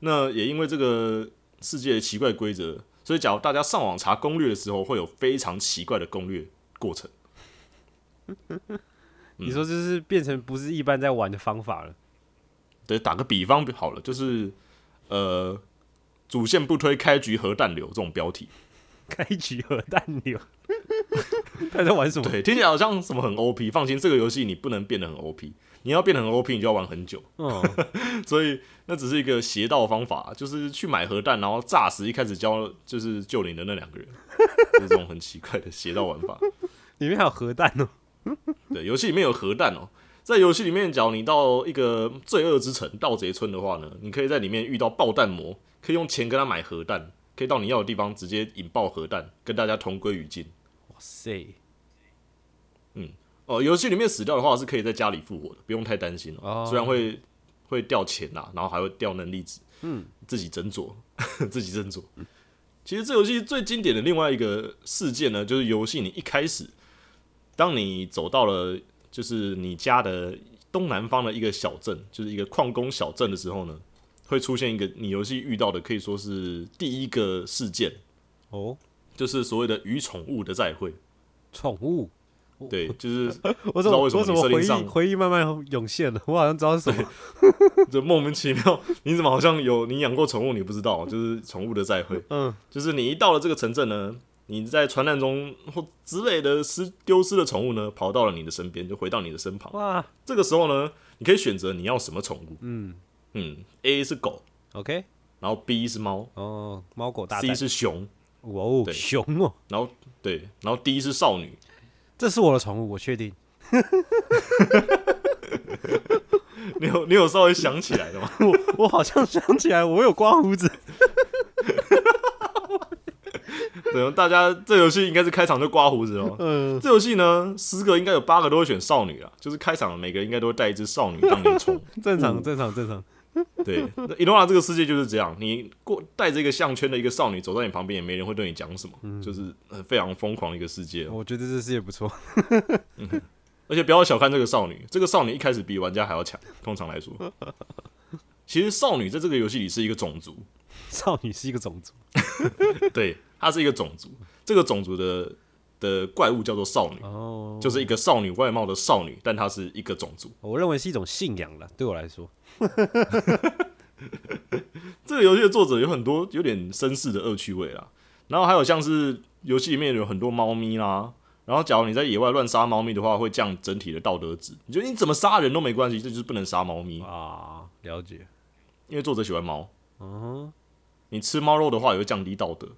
那也因为这个世界的奇怪规则，所以假如大家上网查攻略的时候，会有非常奇怪的攻略过程。你说就是变成不是一般在玩的方法了。对，打个比方好了，就是呃，主线不推开局核弹流这种标题，开局核弹流，他在玩什么？对，听起来好像什么很 OP。放心，这个游戏你不能变得很 OP，你要变得很 OP，你就要玩很久。哦，所以那只是一个邪道方法，就是去买核弹，然后炸死一开始教就是救你的那两个人，就是这种很奇怪的邪道玩法。里面还有核弹哦。对，游戏里面有核弹哦。在游戏里面，假如你到一个罪恶之城盗贼村的话呢，你可以在里面遇到爆弹魔，可以用钱跟他买核弹，可以到你要的地方直接引爆核弹，跟大家同归于尽。哇塞，嗯哦，游戏里面死掉的话是可以在家里复活的，不用太担心哦。哦虽然会会掉钱啦，然后还会掉能力值，嗯，自己斟酌，自己斟酌。其实这游戏最经典的另外一个事件呢，就是游戏你一开始，当你走到了就是你家的东南方的一个小镇，就是一个矿工小镇的时候呢，会出现一个你游戏遇到的可以说是第一个事件，哦，就是所谓的与宠物的再会。宠物，对，就是 我怎么为什么回忆回忆慢慢涌现了？我好像知道是什么。就莫名其妙，你怎么好像有你养过宠物，你不知道，就是宠物的再会，嗯，就是你一到了这个城镇呢，你在传难中或之类的失丢失的宠物呢，跑到了你的身边，就回到你的身旁。哇这个时候呢，你可以选择你要什么宠物。嗯嗯，A 是狗，OK，然后 B 是猫哦，猫狗大，C，是熊，哇哦，对熊哦，然后对，然后 D 是少女。这是我的宠物，我确定。你有你有稍微想起来的吗？我我好像想起来，我有刮胡子。对，大家这游戏应该是开场就刮胡子哦。嗯，这游戏呢，十个应该有八个都会选少女啊，就是开场每个应该都会带一只少女当你的宠。正常，正常，正常。对，那伊诺拉这个世界就是这样，你过带着一个项圈的一个少女走在你旁边，也没人会对你讲什么，就是呃非常疯狂的一个世界哦。我觉得这世界不错嗯。而且不要小看这个少女，这个少女一开始比玩家还要强。通常来说，其实少女在这个游戏里是一个种族，少女是一个种族。对，它是一个种族。这个种族的的怪物叫做少女，哦，就是一个少女外貌的少女，但它是一个种族。我认为是一种信仰了，对我来说。这个游戏的作者有很多有点绅士的恶趣味啦，然后还有像是游戏里面有很多猫咪啦，然后假如你在野外乱杀猫咪的话，会降整体的道德值。你觉得你怎么杀人都没关系，这就是不能杀猫咪，啊，了解。因为作者喜欢猫。嗯，你吃猫肉的话，也会降低道德。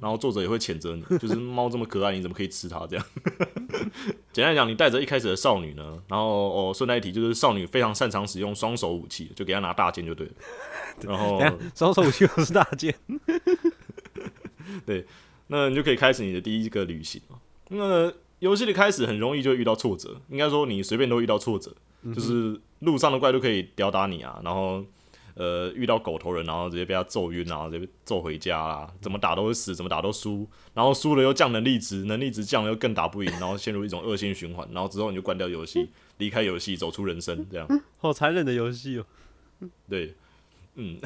然后作者也会谴责你，就是猫这么可爱，你怎么可以吃它？这样。简单讲，你带着一开始的少女呢，然后哦，顺带一提，就是少女非常擅长使用双手武器，就给她拿大剑就对了。然后双手武器又是大剑。对那你就可以开始你的第一个旅行了。那游戏的开始很容易就遇到挫折，应该说你随便都遇到挫折，就是路上的怪都可以吊打你啊，然后呃遇到狗头人，然后直接被他揍晕啊，直接揍回家啦，怎么打都会死，怎么打都输，然后输了又降能力值，能力值降了又更打不赢，然后陷入一种恶性循环，然后之后你就关掉游戏，离开游戏，走出人生，这样。好残忍的游戏哦。对，嗯，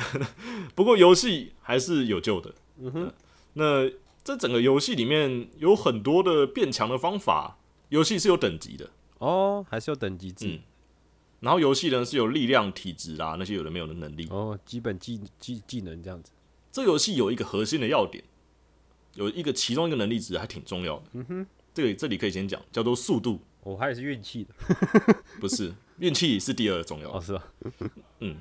不过游戏还是有救的。嗯哼，那这整个游戏里面有很多的变强的方法，游戏是有等级的，哦，还是有等级制。嗯然后游戏呢是有力量、体质啦那些有的没有的能力。哦，基本技技技能这样子。这游戏有一个核心的要点，有一个其中一个能力值还挺重要的。嗯哼，这个这里可以先讲，叫做速度，我还是运气的。不是运气是第二重要的。哦，是吧？嗯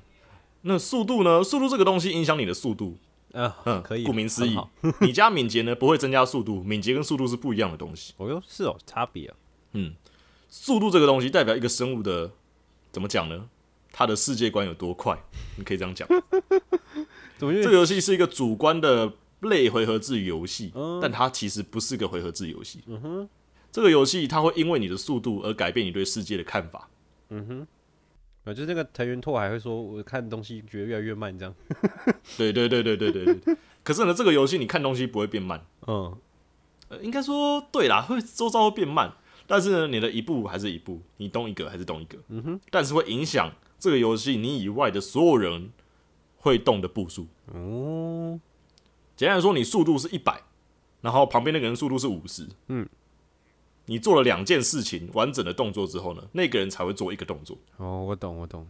那速度呢？速度这个东西影响你的速度，啊，嗯，可以。顾名思义，你加敏捷呢不会增加速度，敏捷跟速度是不一样的东西。哦哟，是哦，差别啊。速度这个东西代表一个生物的怎么讲呢？他的世界观有多快？你可以这样讲。怎么？这个游戏是一个主观的类回合制游戏，但它其实不是个回合制游戏。嗯哼，这个游戏它会因为你的速度而改变你对世界的看法。嗯哼，啊，就是那个藤原拓还会说，我看东西觉得越来越慢，这样。对对对对对对对。可是呢，这个游戏你看东西不会变慢。嗯，应该说对啦，会周遭会变慢，但是呢，你的一步还是一步，你动一个还是动一个，嗯哼，但是会影响这个游戏你以外的所有人会动的步数。哦，简单来说，你速度是一百，然后旁边那个人速度是五十，嗯，你做了两件事情完整的动作之后呢，那个人才会做一个动作。哦，我懂，我懂。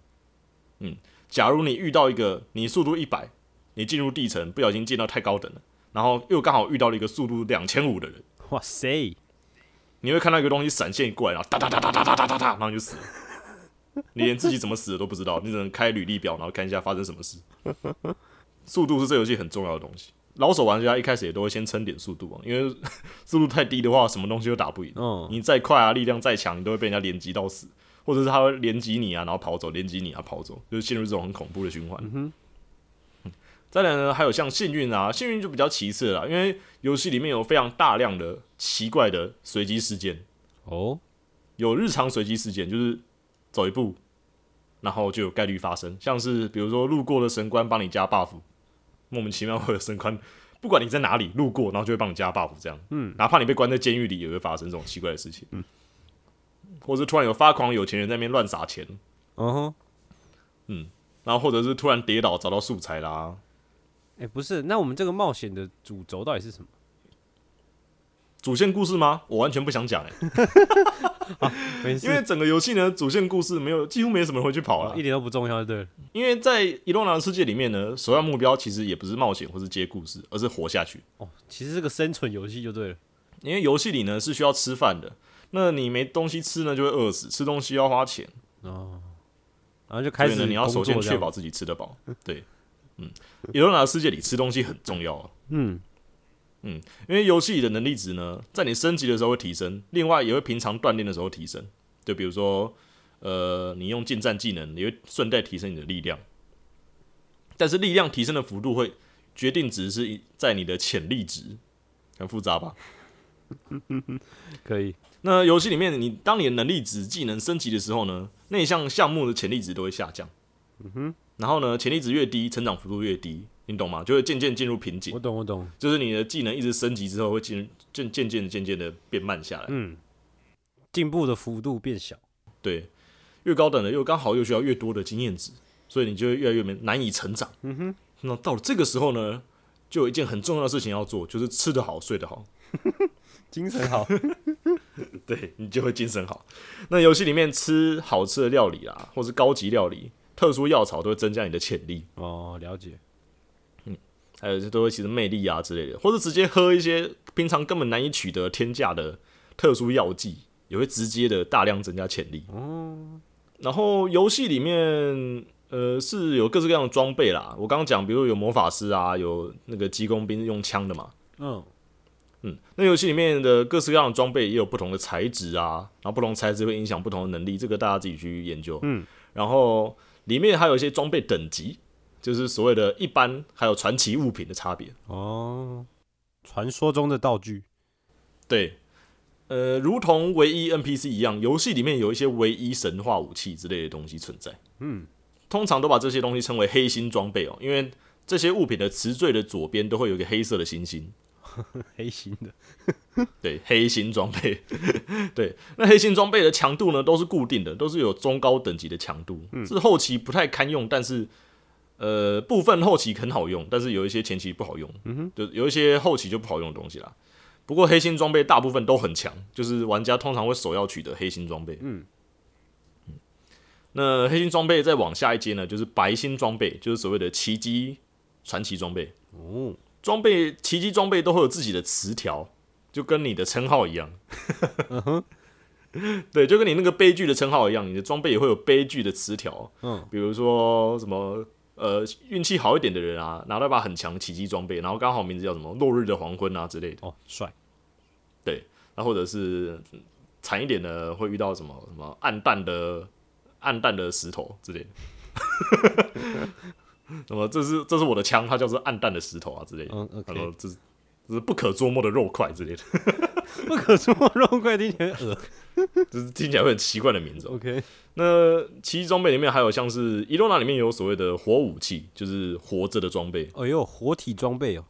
嗯。假如你遇到一个你速度一百，你进入地层不小心进到太高等了，然后又刚好遇到了一个速度两千五的人，哇塞，你会看到一个东西闪现过来，然后哒哒哒哒哒哒哒哒哒，然后你就死了。你连自己怎么死的都不知道，你只能开履历表，然后看一下发生什么事。速度是这游戏很重要的东西。老手玩家一开始也都会先撑点速度啊，因为 速度太低的话，什么东西都打不赢。嗯，你再快啊，力量再强，你都会被人家连击到死，或者是他会连击你啊，然后跑走，连击你啊，跑走，就是陷入这种很恐怖的循环。嗯再来呢，还有像幸运啊，幸运就比较其次了啦，因为游戏里面有非常大量的奇怪的随机事件。哦，有日常随机事件，就是走一步，然后就有概率发生，像是比如说路过的神官帮你加 buff，莫名其妙会有神官，不管你在哪里路过，然后就会帮你加 buff，这样，嗯，哪怕你被关在监狱里，也会发生这种奇怪的事情，嗯，或者突然有发狂有钱人在那边乱撒钱，嗯哼，嗯。然后或者是突然跌倒找到素材啦，哎、不是，那我们这个冒险的主轴到底是什么？主线故事吗？我完全不想讲 哎、因为整个游戏呢，主线故事没有，几乎没什么人会去跑了一，点都不重要，对了。因为在伊洛娜的世界里面呢，首要目标其实也不是冒险或是接故事，而是活下去。哦，其实是个生存游戏就对了。因为游戏里呢是需要吃饭的，那你没东西吃呢就会饿死，吃东西要花钱，哦，然后就开始呢你要首先确保自己吃得饱。对，嗯伊洛娜的世界里吃东西很重要啊。嗯，因为游戏里的能力值呢，在你升级的时候会提升，另外也会平常锻炼的时候提升。就比如说，呃，你用近战技能，你会顺带提升你的力量。但是力量提升的幅度会决定值是在你的潜力值，很复杂吧？可以。那游戏里面，你当你的能力值技能升级的时候呢，那项项目的潜力值都会下降。嗯哼。然后呢，潜力值越低，成长幅度越低，你懂吗？就会渐渐进入瓶颈我。懂，我懂。就是你的技能一直升级之后，会进渐渐渐的渐渐的变慢下来。嗯，进步的幅度变小。对，越高等的又刚好又需要越多的经验值，所以你就会越来越难难以成长。嗯哼。那到了这个时候呢，就有一件很重要的事情要做，就是吃得好，睡得好。精神好。对你就会精神好。那游戏里面吃好吃的料理啊，或是高级料理、特殊药草，都会增加你的潜力，哦，了解。还有都会其实魅力啊之类的，或者直接喝一些平常根本难以取得天价的特殊药剂，也会直接的大量增加潜力。哦。然后游戏里面呃是有各式各样的装备啦，我刚刚讲，比如有魔法师啊，有那个机工兵用枪的嘛，嗯，嗯，那游戏里面的各式各样的装备也有不同的材质啊，然后不同材质会影响不同的能力，这个大家自己去研究。嗯，然后里面还有一些装备等级，就是所谓的一般还有传奇物品的差别。哦，传说中的道具。对，呃，如同唯一 NPC 一样，游戏里面有一些唯一神话武器之类的东西存在。嗯，通常都把这些东西称为黑心装备哦，因为这些物品的词缀的左边都会有一个黑色的星星。黑心的。对，黑心装备，对，那黑心装备的强度呢都是固定的，都是有中高等级的强度，是后期不太堪用，但是呃部分后期很好用，但是有一些前期不好用，嗯哼，就有一些后期就不好用的东西啦。不过黑心装备大部分都很强，就是玩家通常会首要取得黑心装备，嗯嗯。那黑心装备再往下一阶呢，就是白心装备，就是所谓的奇迹传奇装备。哦，装备奇迹装备都会有自己的词条，就跟你的称号一样。对，就跟你那个悲剧的称号一样，你的装备也会有悲剧的词条。嗯，比如说什么呃运气好一点的人啊，拿到一把很强的奇迹装备，然后刚好名字叫什么落日的黄昏啊之类的。哦，帅。对，那或者是嗯惨一点的，会遇到什么什么暗淡的暗淡的石头之类的。那么这是这是我的枪，它叫做暗淡的石头啊之类的。嗯然，OK。后这是这是不可捉摸的肉块之类的，不可捉摸肉块听起来很恶。就是听起来会很奇怪的名字哦、OK。那奇迹装备里面还有像是伊洛娜里面有所谓的活武器，就是活着的装备，哎呦，活体装备哦。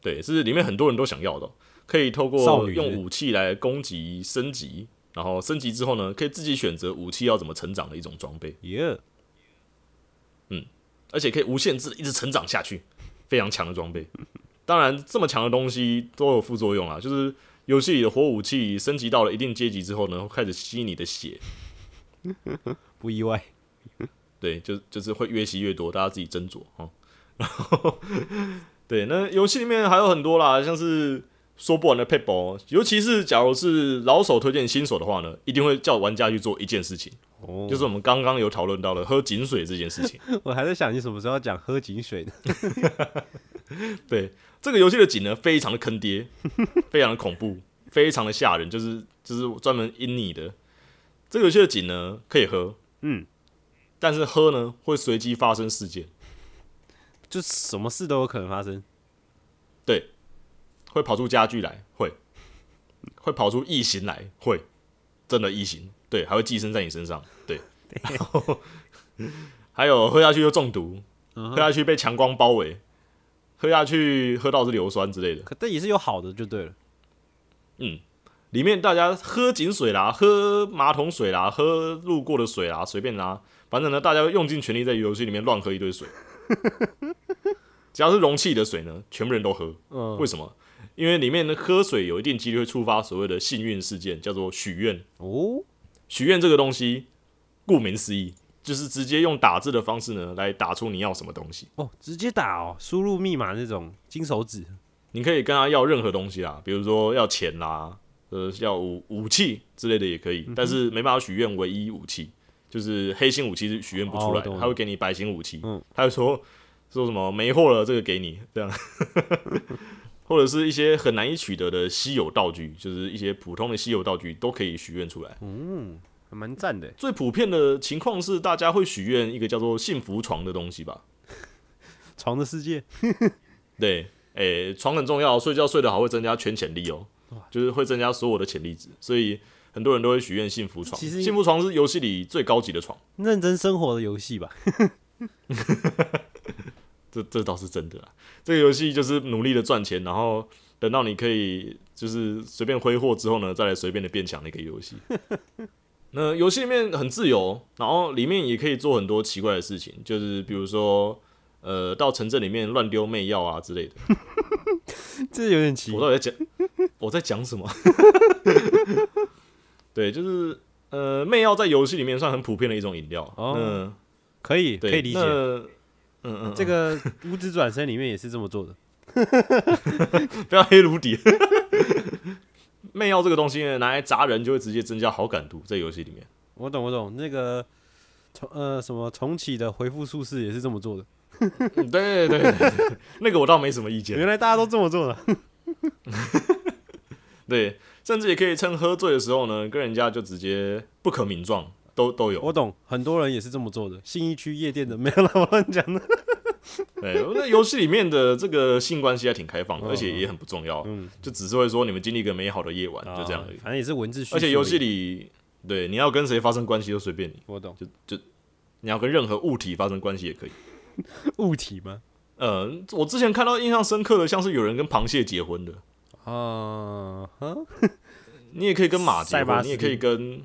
对，是里面很多人都想要的哦、可以透过用武器来攻击升级，然后升级之后呢，可以自己选择武器要怎么成长的一种装备，耶。嗯而且可以无限制的一直成长下去，非常强的装备。当然，这么强的东西都有副作用啊，就是游戏里的火武器升级到了一定阶级之后呢，会开始吸你的血，不意外。对，就就是会越吸越多，大家自己斟酌哦。然后，对，那游戏里面还有很多啦，像是说不完的 p e 尤其是假如是老手推荐新手的话呢，一定会叫玩家去做一件事情，哦，就是我们刚刚有讨论到的喝井水这件事情。我还在想你什么时候要讲喝井水呢？对，这个游戏的景呢，非常的坑爹，非常的恐怖，非常的吓人，就是就是专门阴你的。这个游戏的井呢，可以喝，嗯，但是喝呢会随机发生事件，就什么事都有可能发生。对，会跑出家具来，会，会跑出异形来，会，真的异形，对，还会寄生在你身上，对，然后 还有喝下去又中毒，嗯喝下去被强光包围，喝下去喝到是硫酸之类的。可但也是有好的就对了。嗯，里面大家喝井水啦，喝马桶水啦，喝路过的水啦，随便啦，反正呢，大家用尽全力在游戏里面乱喝一堆水。只要是容器里的水呢，全部人都喝。嗯为，什么？因为里面的喝水有一定几率会触发所谓的幸运事件，叫做许愿。哦，许愿这个东西，顾名思义，就是直接用打字的方式呢，来打出你要什么东西。哦，直接打哦，输入密码那种金手指。你可以跟他要任何东西啦，比如说要钱啦，呃，要武武器之类的也可嗯以，但是没办法许愿唯一武器，就是黑心武器是许愿不出来的，哦他会给你白心武器，嗯他会说说什么没货了，这个给你这样，或者是一些很难以取得的稀有道具，就是一些普通的稀有道具都可以许愿出来。还蛮赞的。最普遍的情况是，大家会许愿一个叫做幸福床的东西吧？床的世界，对，诶、床很重要，睡觉睡得好会增加全潜力哦，就是会增加所有的潜力值，所以很多人都会许愿幸福床。其实幸福床是游戏里最高级的床，认真生活的游戏吧。这这倒是真的啦。这个游戏就是努力的赚钱，然后等到你可以就是随便挥霍之后呢，再来随便的变强的一个游戏。那游戏里面很自由，然后里面也可以做很多奇怪的事情，就是比如说，呃，到城镇里面乱丢媚药啊之类的。这有点奇我到底在讲 我在讲什么？对，就是呃，媚药在游戏里面算很普遍的一种饮料。哦嗯，可以可，以理解。那嗯嗯，这个五指转身里面也是这么做的。不要黑炉底。媚药这个东西呢，拿来砸人就会直接增加好感度，在游戏里面。我懂我懂，那个重呃什么重启的回复术士也是这么做的。嗯对对对对，那个我倒没什么意见。原来大家都这么做的。对，甚至也可以趁喝醉的时候呢，跟人家就直接不可名状，都都有。我懂，很多人也是这么做的。信义区夜店的没有啦，我乱讲的。对，那游戏里面的这个性关系还挺开放而且也很不重要，嗯，就只是会说你们经历一个美好的夜晚，就这样而已。反正也是文字而且游戏，里，对你要跟谁发生关系都随便你，我懂就就你要跟任何物体发生关系也可以。物体吗？呃，我之前看到印象深刻的，像是有人跟螃蟹结婚的，啊，哈 你也可以跟马结婚，你也可以跟，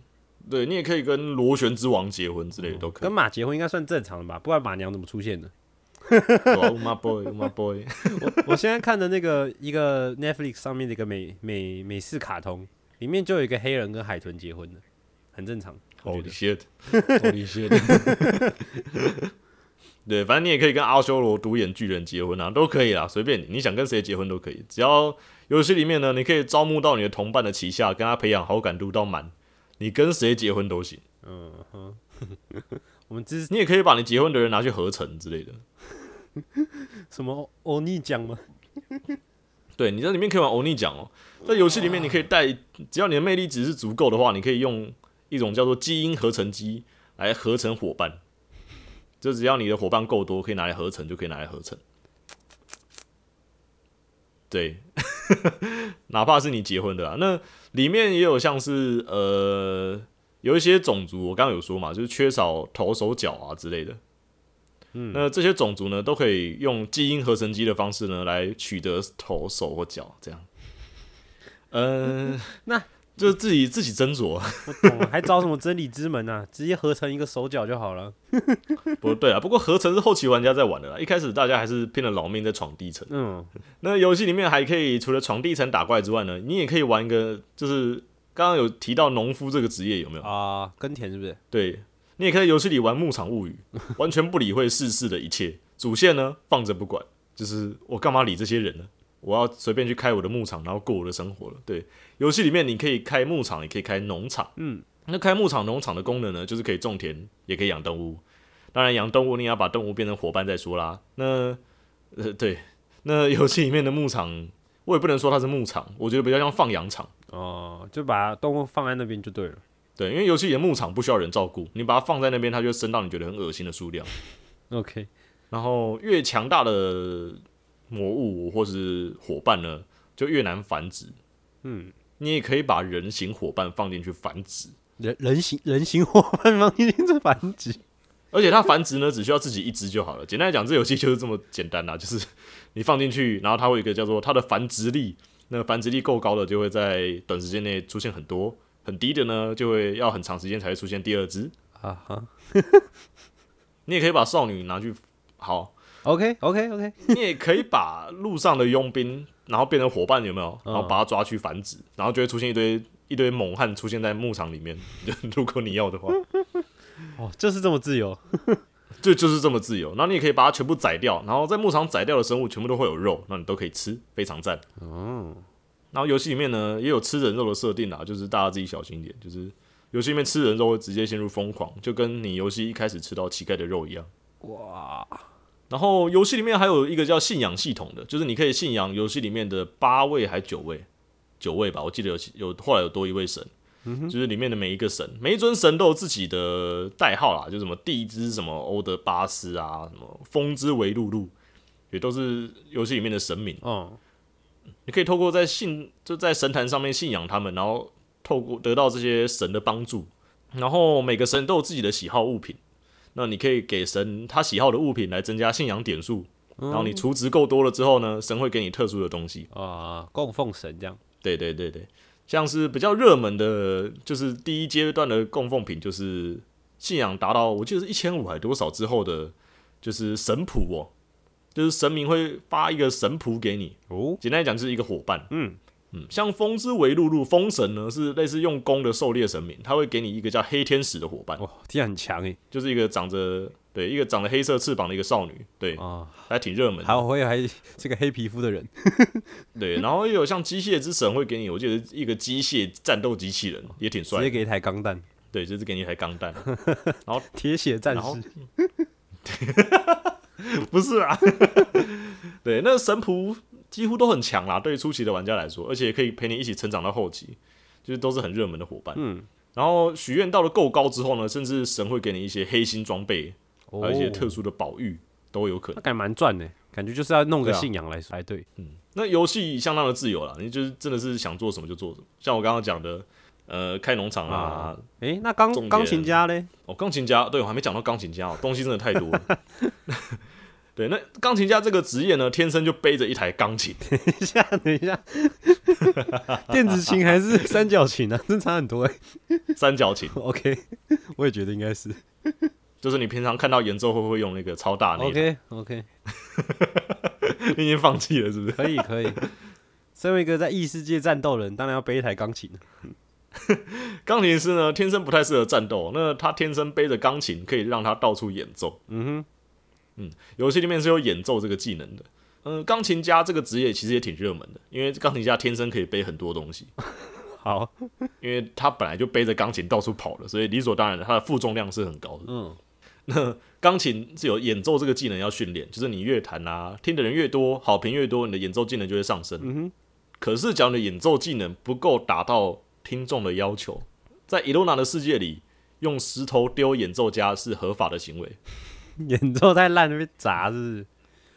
对你也可以跟螺旋之王结婚之类的都可以。跟马结婚应该算正常的吧？不然马娘怎么出现的？对啊，Uma boy，Uma boy，我我现在看的那个一个 Netflix 上面的一个美美美式卡通，里面就有一个黑人跟海豚结婚的，很正常。Holy shit，Holy shit！对，反正你也可以跟阿修罗独眼巨人结婚啊，都可以啦，随便你，你想跟谁结婚都可以，只要游戏里面呢，你可以招募到你的同伴的旗下，跟他培养好感度到满，你跟谁结婚都行。嗯哼，我们这是你也可以把你结婚的人拿去合成之类的。什么欧尼奖吗？对，你在里面可以玩欧尼奖哦，在游戏里面你可以带，只要你的魅力值是足够的话，你可以用一种叫做基因合成机来合成伙伴。就只要你的伙伴够多，可以拿来合成，就可以拿来合成。对，哪怕是你结婚的啊，那里面也有像是呃，有一些种族，我刚刚有说嘛，就是缺少头、手、脚啊之类的。嗯，那这些种族呢，都可以用基因合成机的方式呢，来取得头、手或脚，这样。嗯、那就是自己自己斟酌。我懂了，还找什么真理之门啊？直接合成一个手脚就好了。不对啊，不过合成是后期玩家在玩的啦，一开始大家还是拼了老命在闯地层。嗯，那游戏里面还可以除了闯地层打怪之外呢，你也可以玩一个，就是刚刚有提到农夫这个职业有没有？啊，耕田是不是？对你也可以在游戏里玩牧场物语，完全不理会世事的一切，主线呢放着不管，就是我干嘛理这些人呢？我要随便去开我的牧场，然后过我的生活了。对，游戏里面你可以开牧场，也可以开农场。嗯，那开牧场、农场的功能呢，就是可以种田，也可以养动物。当然，养动物你也要把动物变成伙伴再说啦。那呃，对，那游戏里面的牧场，我也不能说它是牧场，我觉得比较像放羊场。哦，就把动物放在那边就对了。对，因为游戏里的牧场不需要人照顾，你把它放在那边，它就会生到你觉得很恶心的数量。OK，然后越强大的魔物或是伙伴呢，就越难繁殖。嗯，你也可以把人形伙伴放进去繁殖，人人形人形伙伴放进去这繁殖。而且它繁殖呢，只需要自己一只就好了。简单来讲，这游戏就是这么简单啦，就是你放进去，然后它会有一个叫做它的繁殖力，那个繁殖力够高的就会在短时间内出现很多，很低的呢就会要很长时间才会出现第二只。啊哈 你也可以把少女拿去好，，OK OK OK，你也可以把路上的佣兵，然后变成伙伴，有没有？嗯然后把它抓去繁殖，然后就会出现一堆一堆猛汉出现在牧场里面。如果你要的话，哦，就是这么自由。就就是这么自由。然后你也可以把它全部宰掉，然后在牧场宰掉的生物全部都会有肉，那你都可以吃，非常赞。哦，然后游戏里面呢也有吃人肉的设定啦，就是大家自己小心一点，就是游戏里面吃人肉会直接陷入疯狂，就跟你游戏一开始吃到乞丐的肉一样。哇，然后游戏里面还有一个叫信仰系统的，就是你可以信仰游戏里面的八位还九位，九位吧，我记得有有后来有多一位神，就是里面的每一个神，每一尊神都有自己的代号啦，就什么地之什么欧德巴斯啊，什么风之维露露，也都是游戏里面的神明。哦，你可以透过在信就在神坛上面信仰他们，然后透过得到这些神的帮助，然后每个神都有自己的喜好物品，那你可以给神他喜好的物品来增加信仰点数，然后你储值够多了之后呢，神会给你特殊的东西。啊，供奉神这样，对对对对，像是比较热门的，就是第一阶段的供奉品，就是信仰达到我记得是一千五还多少之后的，就是神谱哦，就是神明会发一个神谱给你，哦，简单来讲就是一个伙伴。嗯。嗯，像风之维露露风神呢，是类似用弓的狩猎神明，他会给你一个叫黑天使的伙伴，哇，听起来很强诶，就是一个长着对一个长着黑色翅膀的一个少女，对，啊，还挺热门的。还有我以为还是个黑皮肤的人，对，然后又有像机械之神会给你，我记得一个机械战斗机器人，也挺帅。直接给一台钢弹，对，就是给你一台钢弹，然后铁血战士，不是啊。对，那神仆几乎都很强啦，对于初期的玩家来说，而且可以陪你一起成长到后期，就是都是很热门的伙伴。嗯，然后许愿到了够高之后呢，甚至神会给你一些黑心装备，还有一些特哦，殊的宝玉都有可能。那感觉蛮赚的，感觉就是要弄个信仰来才对，嗯那游戏相当的自由了，你就是真的是想做什么就做什么。像我刚刚讲的，呃，开农场啊啊，诶，那钢钢琴家嘞？哦，钢琴家，对我还没讲到钢琴家哦，东西真的太多了。对，那钢琴家这个职业呢，天生就背着一台钢琴，等一下，等一下，电子琴还是三角琴啊？真差很多哎。三角琴，OK，我也觉得应该是。就是你平常看到演奏会不会用那个超大那个 OK OK，你已经放弃了是不是？可以可以。身为一个在异世界战斗人，当然要背一台钢琴。钢琴师呢，天生不太适合战斗，那他天生背着钢琴，可以让他到处演奏。嗯哼，嗯游戏里面是有演奏这个技能的。嗯，钢琴家这个职业其实也挺热门的，因为钢琴家天生可以背很多东西，好，因为他本来就背着钢琴到处跑了，所以理所当然的，他的负重量是很高的。嗯，那钢琴是有演奏这个技能要训练，就是你越弹啊，听的人越多，好评越多，你的演奏技能就会上升。嗯哼，可是，假如你的演奏技能不够达到听众的要求，在伊洛娜的世界里，用石头丢演奏家是合法的行为。演奏太烂被砸是不是？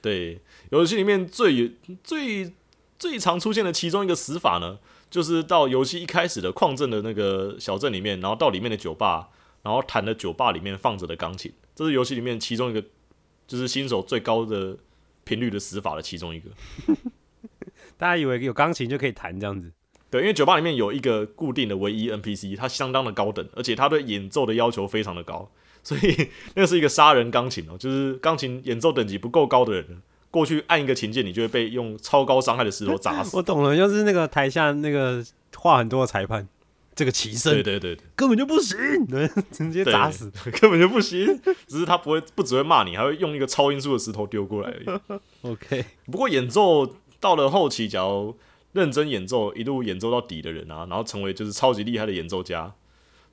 对，游戏里面最最最常出现的其中一个死法呢，就是到游戏一开始的矿镇的那个小镇里面，然后到里面的酒吧，然后弹的酒吧里面放着的钢琴，这是游戏里面其中一个就是新手最高的频率的死法的其中一个。大家以为有钢琴就可以弹这样子？对，因为酒吧里面有一个固定的唯一 NPC，他相当的高等，而且他对演奏的要求非常的高，所以 那个是一个杀人钢琴哦，就是钢琴演奏等级不够高的人，过去按一个琴键，你就会被用超高伤害的石头砸死我。懂了，就是那个台下那个话很多的裁判，这个齐对声对对对，根本就不行，对 直接砸死。根本就不行。只是他不会，不只会骂你，还会用一个超音速的石头丢过来而已。OK，不过演奏到了后期，假如认真演奏，一路演奏到底的人啊，然后成为就是超级厉害的演奏家，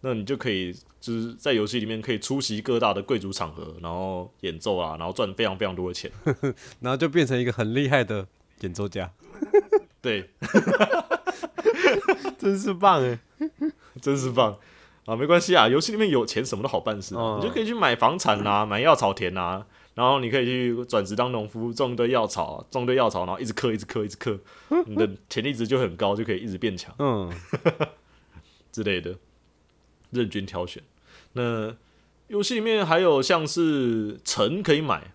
那你就可以就是在游戏里面可以出席各大的贵族场合，然后演奏啊，然后赚非常非常多的钱。然后就变成一个很厉害的演奏家，对，真是棒哎！真是棒啊！没关系啊，游戏里面有钱，什么都好办事啊、哦你就可以去买房产啊，买药草田啊，然后你可以去转职当农夫，种一堆药草、啊，种一堆药草，然后一直刻，一直刻，一直刻，你的潜力值就很高，就可以一直变强嗯，之类的，任君挑选。那游戏里面还有像是城可以买，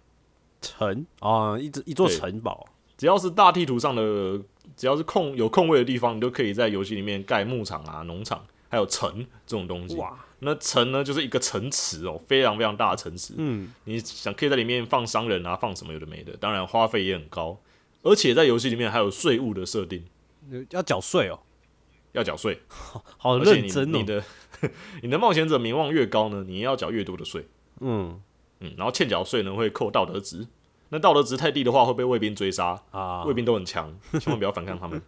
城。啊，一座一座城堡，只要是大地图上的，只要是空有空位的地方，你都可以在游戏里面盖牧场啊、农场，还有城这种东西。哇，那城呢，就是一个城池哦，非常非常大的城池。嗯，你想可以在里面放商人啊，放什么有的没的，当然花费也很高，而且在游戏里面还有税务的设定，要缴税哦，要缴税，好认真哦，你的 你的冒险者名望越高呢，你要缴越多的税，嗯。嗯，然后欠缴税呢会扣道德值，那道德值太低的话会被卫兵追杀，啊，卫兵都很强，千万不要反抗他们。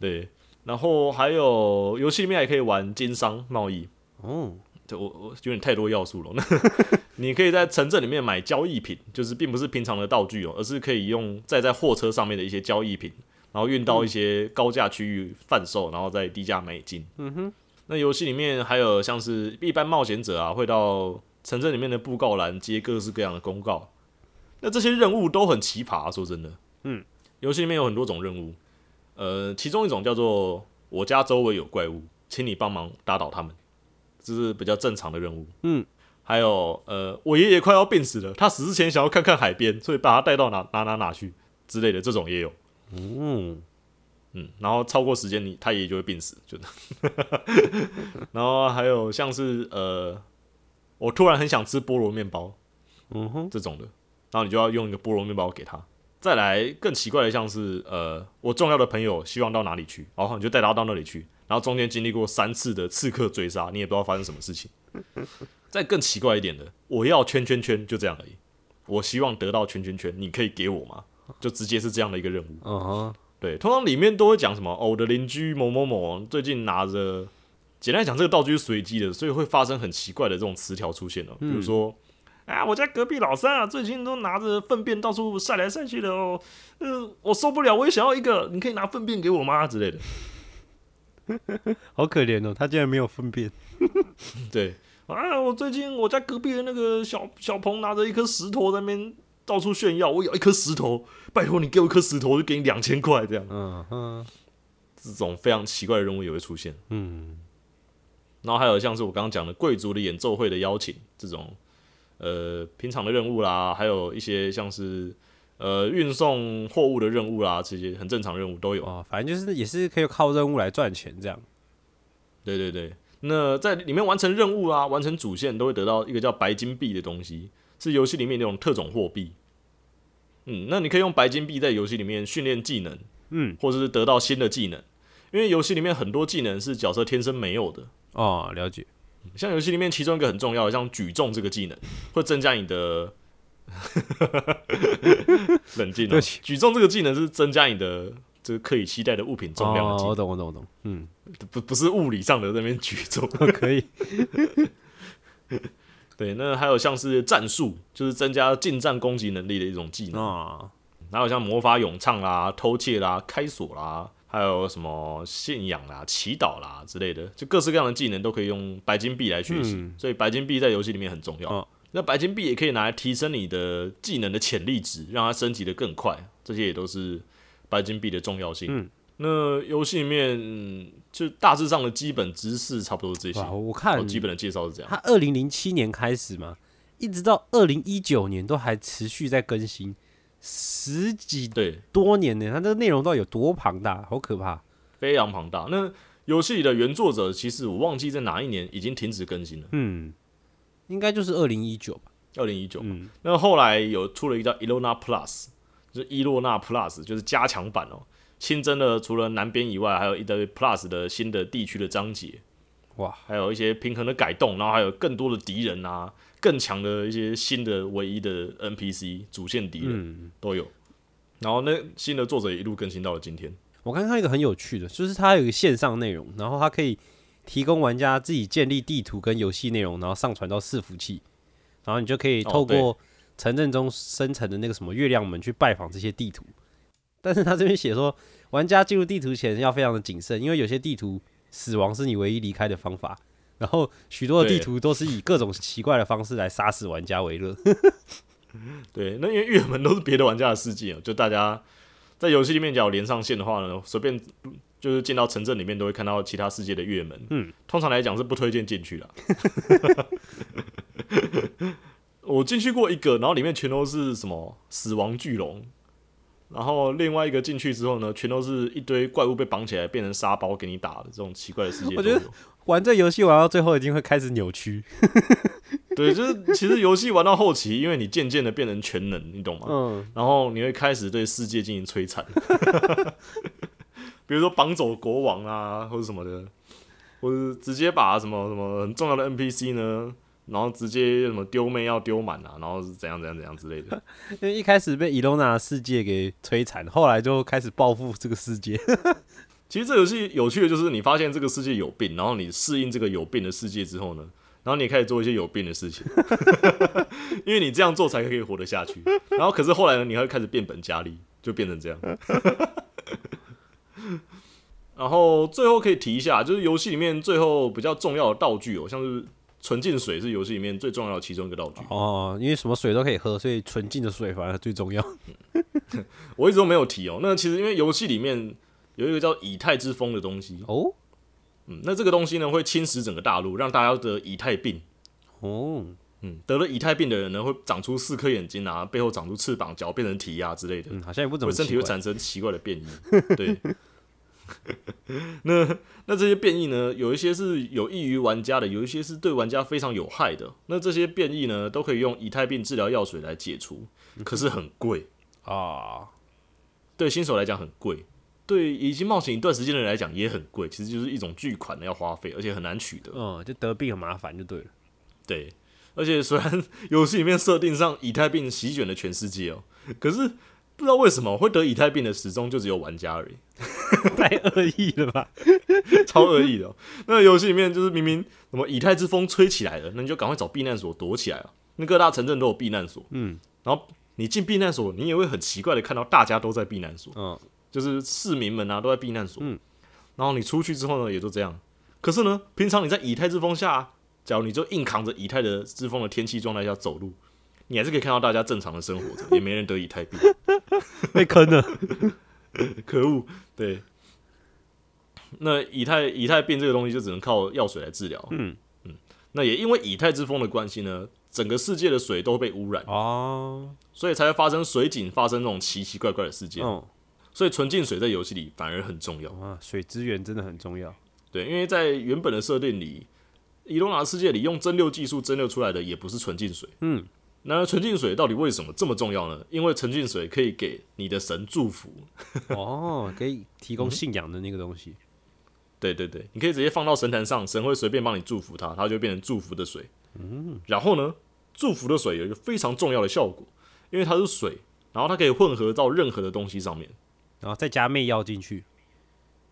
对，然后还有游戏里面还可以玩经商贸易，哦，这我我有点太多要素了。那 你可以在城镇里面买交易品，就是并不是平常的道具哦，而是可以用载在货车上面的一些交易品，然后运到一些高价区域贩售，然后再低价买进。嗯哼。那游戏里面还有像是一般冒险者啊，会到城镇里面的布告栏接各式各样的公告。那这些任务都很奇葩、说真的。嗯，游戏里面有很多种任务，呃，其中一种叫做“我家周围有怪物，请你帮忙打倒他们”，这是比较正常的任务。嗯，还有呃，我爷爷快要病死了，他死之前想要看看海边，所以把他带到哪哪哪哪去之类的，这种也有。嗯，嗯，然后超过时间你他爷爷就会病死，就 然后还有像是呃，我突然很想吃菠萝面包，嗯哼，这种的，然后你就要用一个菠萝面包给他。再来更奇怪的，像是呃，我重要的朋友希望到哪里去，然后你就带他到那里去，然后中间经历过三次的刺客追杀，你也不知道发生什么事情。再更奇怪一点的，我要圈圈圈，就这样而已。我希望得到圈圈圈，你可以给我吗？就直接是这样的一个任务。嗯哼，对，通常里面都会讲什么哦，我的邻居某某某最近拿着，简单讲，这个道具是随机的，所以会发生很奇怪的这种词条出现哦。比如说，啊，我家隔壁老三啊，最近都拿着粪便到处晒来晒去的哦，呃，我受不了，我也想要一个，你可以拿粪便给我吗之类的。好可怜哦，他竟然没有粪便。对，啊，我最近我家隔壁的那个小小鹏拿着一颗石头在那边到处炫耀，我有一颗石头，拜托你给我一颗石头，我就给你两千块这样。嗯嗯，这种非常奇怪的任务也会出现。嗯，然后还有像是我刚刚讲的贵族的演奏会的邀请这种，呃，平常的任务啦，还有一些像是呃运送货物的任务啦，这些很正常任务都有。哦，反正就是也是可以靠任务来赚钱这样。对对对，那在里面完成任务啊，完成主线都会得到一个叫白金币的东西，是游戏里面那种特种货币。嗯，那你可以用白金币在游戏里面训练技能，嗯，或者是得到新的技能，因为游戏里面很多技能是角色天生没有的。哦，了解。像游戏里面其中一个很重要的，像举重这个技能，会增加你的 冷静、哦对不。起举重这个技能是增加你的这个可以期待的物品重量的技哦，能，我懂，我懂，我懂。嗯，不不是物理上的在那边举重。可以。对，那还有像是战术，就是增加近战攻击能力的一种技能。啊，还有像魔法咏唱啦、偷窃啦、开锁啦，还有什么信仰啦、祈祷啦之类的，就各式各样的技能都可以用白金币来学习。嗯所以白金币在游戏里面很重要。哦那白金币也可以拿来提升你的技能的潜力值，让它升级的更快。这些也都是白金币的重要性。嗯那游戏里面、嗯就大致上的基本知识差不多这些，我看哦基本的介绍是这样。它二零零七年开始嘛，一直到二零一九年都还持续在更新，十几对，多年呢，它这个内容到底有多庞大，好可怕。非常庞大。那游戏里的原作者其实我忘记在哪一年已经停止更新了，嗯，应该就是二零一九吧。二零一九。嗯，那后来有出了一个叫 Elona Plus，就是伊洛纳 Plus，就是加强版哦，新增了除了南边以外，还有一堆 Plus 的新的地区的章节，哇，还有一些平衡的改动，然后还有更多的敌人啊，更强的一些新的唯一的 NPC 主线敌人、嗯，都有。然后那新的作者也一路更新到了今天。我刚看到一个很有趣的，就是它有一个线上内容，然后它可以提供玩家自己建立地图跟游戏内容，然后上传到伺服器，然后你就可以哦透过城镇中生成的那个什么月亮门去拜访这些地图。但是他这边写说，玩家进入地图前要非常的谨慎，因为有些地图死亡是你唯一离开的方法，然后许多的地图都是以各种奇怪的方式来杀死玩家为乐。对，那因为月门都是别的玩家的世界哦，就大家在游戏里面只要连上线的话呢，随便就是进到城镇里面都会看到其他世界的月门。嗯，通常来讲是不推荐进去的。我进去过一个，然后里面全都是什么死亡巨龙，然后另外一个进去之后呢，全都是一堆怪物被绑起来变成沙包给你打的这种奇怪的世界。我觉得玩这游戏玩到最后，一定会开始扭曲。对，就是其实游戏玩到后期，因为你渐渐的变成全能，你懂吗？嗯，然后你会开始对世界进行摧残，比如说绑走国王啊，或者什么的，或者直接把什么什么很重要的 NPC 呢，然后直接什么丢妹要丢满啊，然后是怎样怎样怎样之类的。因为一开始被伊隆娜的世界给摧残，后来就开始报复这个世界。其实这游戏有趣的就是，你发现这个世界有病，然后你适应这个有病的世界之后呢，然然后你也开始做一些有病的事情，因为你这样做才可以活得下去。然后可是后来呢，你会开始变本加厉，就变成这样。然后最后可以提一下，就是游戏里面最后比较重要的道具哦，像是纯净水是游戏里面最重要的其中一个道具。哦，因为什么水都可以喝，所以纯净的水反而最重要。我一直都没有提哦。那其实因为游戏里面有一个叫以太之风的东西，哦嗯，那这个东西呢会侵蚀整个大陆，让大家得以太病。哦，嗯，得了以太病的人呢，会长出四颗眼睛啊，背后长出翅膀，脚变成蹄啊之类的，嗯，好像也不怎么身体会产生奇怪的变异。对，那那这些变异呢，有一些是有益于玩家的，有一些是对玩家非常有害的。那这些变异呢，都可以用以太病治疗药水来解除，可是很贵，啊，对新手来讲很贵。对已经冒险一段时间的人来讲也很贵，其实就是一种巨款的要花费，而且很难取得。嗯，就得病很麻烦就对了。对，而且虽然 游戏里面设定上以太病席卷了全世界哦，可是不知道为什么会得以太病的始终就只有玩家而已，太恶意了吧？超恶意的、哦。那游戏里面就是明明什么以太之风吹起来了，那你就赶快找避难所躲起来啊。那各大城镇都有避难所，嗯然后你进避难所，你也会很奇怪的看到大家都在避难所，嗯，就是市民们啊都在避难所，嗯然后你出去之后呢也就这样。可是呢，平常你在以太之风下，假如你就硬扛着以太的之风的天气状态下走路，你还是可以看到大家正常的生活着，也没人得以太病。被坑了。可恶，对。那以太以太病这个东西就只能靠药水来治疗。嗯嗯，那也因为以太之风的关系呢，整个世界的水都被污染，哦，所以才会发生水井发生那种奇奇怪怪的事件。嗯，所以纯净水在游戏里反而很重要。啊，水资源真的很重要。对，因为在原本的设定里，伊罗纳世界里用蒸馏技术蒸馏出来的也不是纯净水。嗯，那纯净水到底为什么这么重要呢？因为纯净水可以给你的神祝福。哦，可以提供信仰的那个东西。对对对，你可以直接放到神坛上，神会随便帮你祝福它，它就变成祝福的水。嗯，然后呢，祝福的水有一个非常重要的效果，因为它是水，然后它可以混合到任何的东西上面。然后再加媚药进去。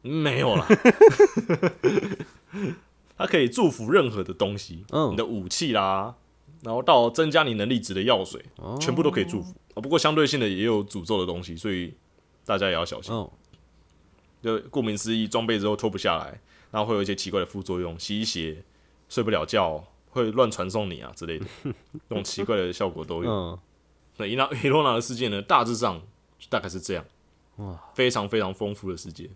没有啦，它可以祝福任何的东西，嗯你的武器啦，然后到增加你能力值的药水，哦全部都可以祝福。啊，不过相对性的也有诅咒的东西，所以大家也要小心。嗯，就顾名思义，装备之后脱不下来，然后会有一些奇怪的副作用，吸血、睡不了觉、会乱传送你啊之类的，这种奇怪的效果都有。嗯，那伊纳伊洛娜的世界呢，大致上就大概是这样，哇，非常非常丰富的世界。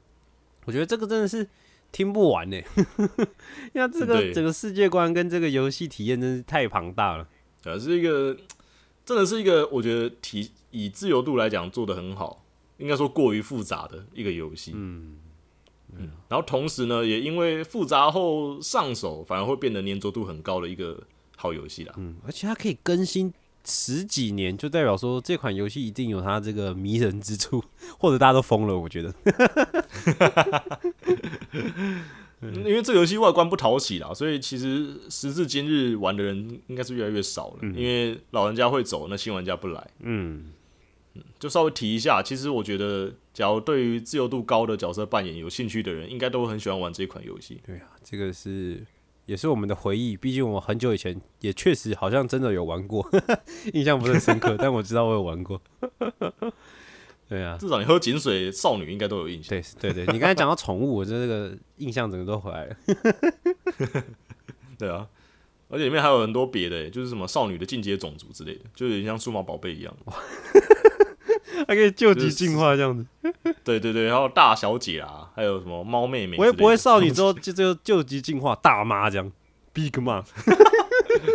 我觉得这个真的是听不完呢。因为这个整个世界观跟这个游戏体验真是太庞大了。呃，是一个真的是一个我觉得体以自由度来讲做的很好，应该说过于复杂的一个游戏。嗯，然后同时呢，也因为复杂后上手，反而会变得粘着度很高的一个好游戏啦。嗯，而且它可以更新十几年，就代表说这款游戏一定有它这个迷人之处，或者大家都疯了。我觉得，因为这个游戏外观不讨喜啦，所以其实时至今日玩的人应该是越来越少了。因为老人家会走，那新玩家不来。嗯，就稍微提一下，其实我觉得，假如对于自由度高的角色扮演有兴趣的人，应该都会很喜欢玩这款游戏。对啊，这个是也是我们的回忆，毕竟我很久以前也确实好像真的有玩过，印象不是很深刻，但我知道我有玩过。对啊，至少你喝井水少女应该都有印象。对对对，你刚才讲到宠物，我这个印象整个都回来了。对啊，而且里面还有很多别的，就是什么少女的进阶种族之类的，就有点像数码宝贝一样。还可以救急进化这样子。对对对，然后大小姐啊，还有什么猫妹妹。我也不会少女之后就就救急进化大妈这样，Big Mom。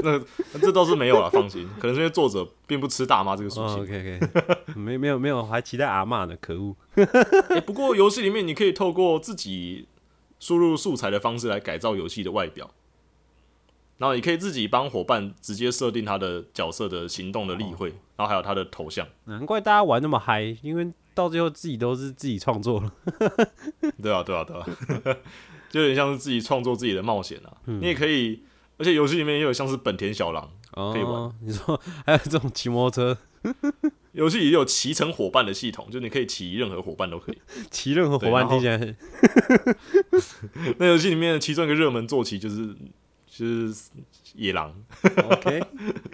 那这倒是没有了，放心。可能是因为作者并不吃大妈这个属哦性。，OK OK，没没有没有，还期待阿嬷呢，可恶。欸不过游戏里面你可以透过自己输入素材的方式来改造游戏的外表，然后你可以自己帮伙伴直接设定他的角色的行动的例会，然后还有他的头像。难怪大家玩那么嗨，因为到最后自己都是自己创作了。对啊，对啊，对啊，就有点像是自己创作自己的冒险啊。你也可以，而且游戏里面也有像是本田小狼，可以玩哦，你说还有这种骑摩托车，游戏也有骑乘伙伴的系统，就你可以骑任何伙伴都可以。骑任何伙伴听起来很那游戏里面的其中一个热门坐骑就是就是野狼，OK，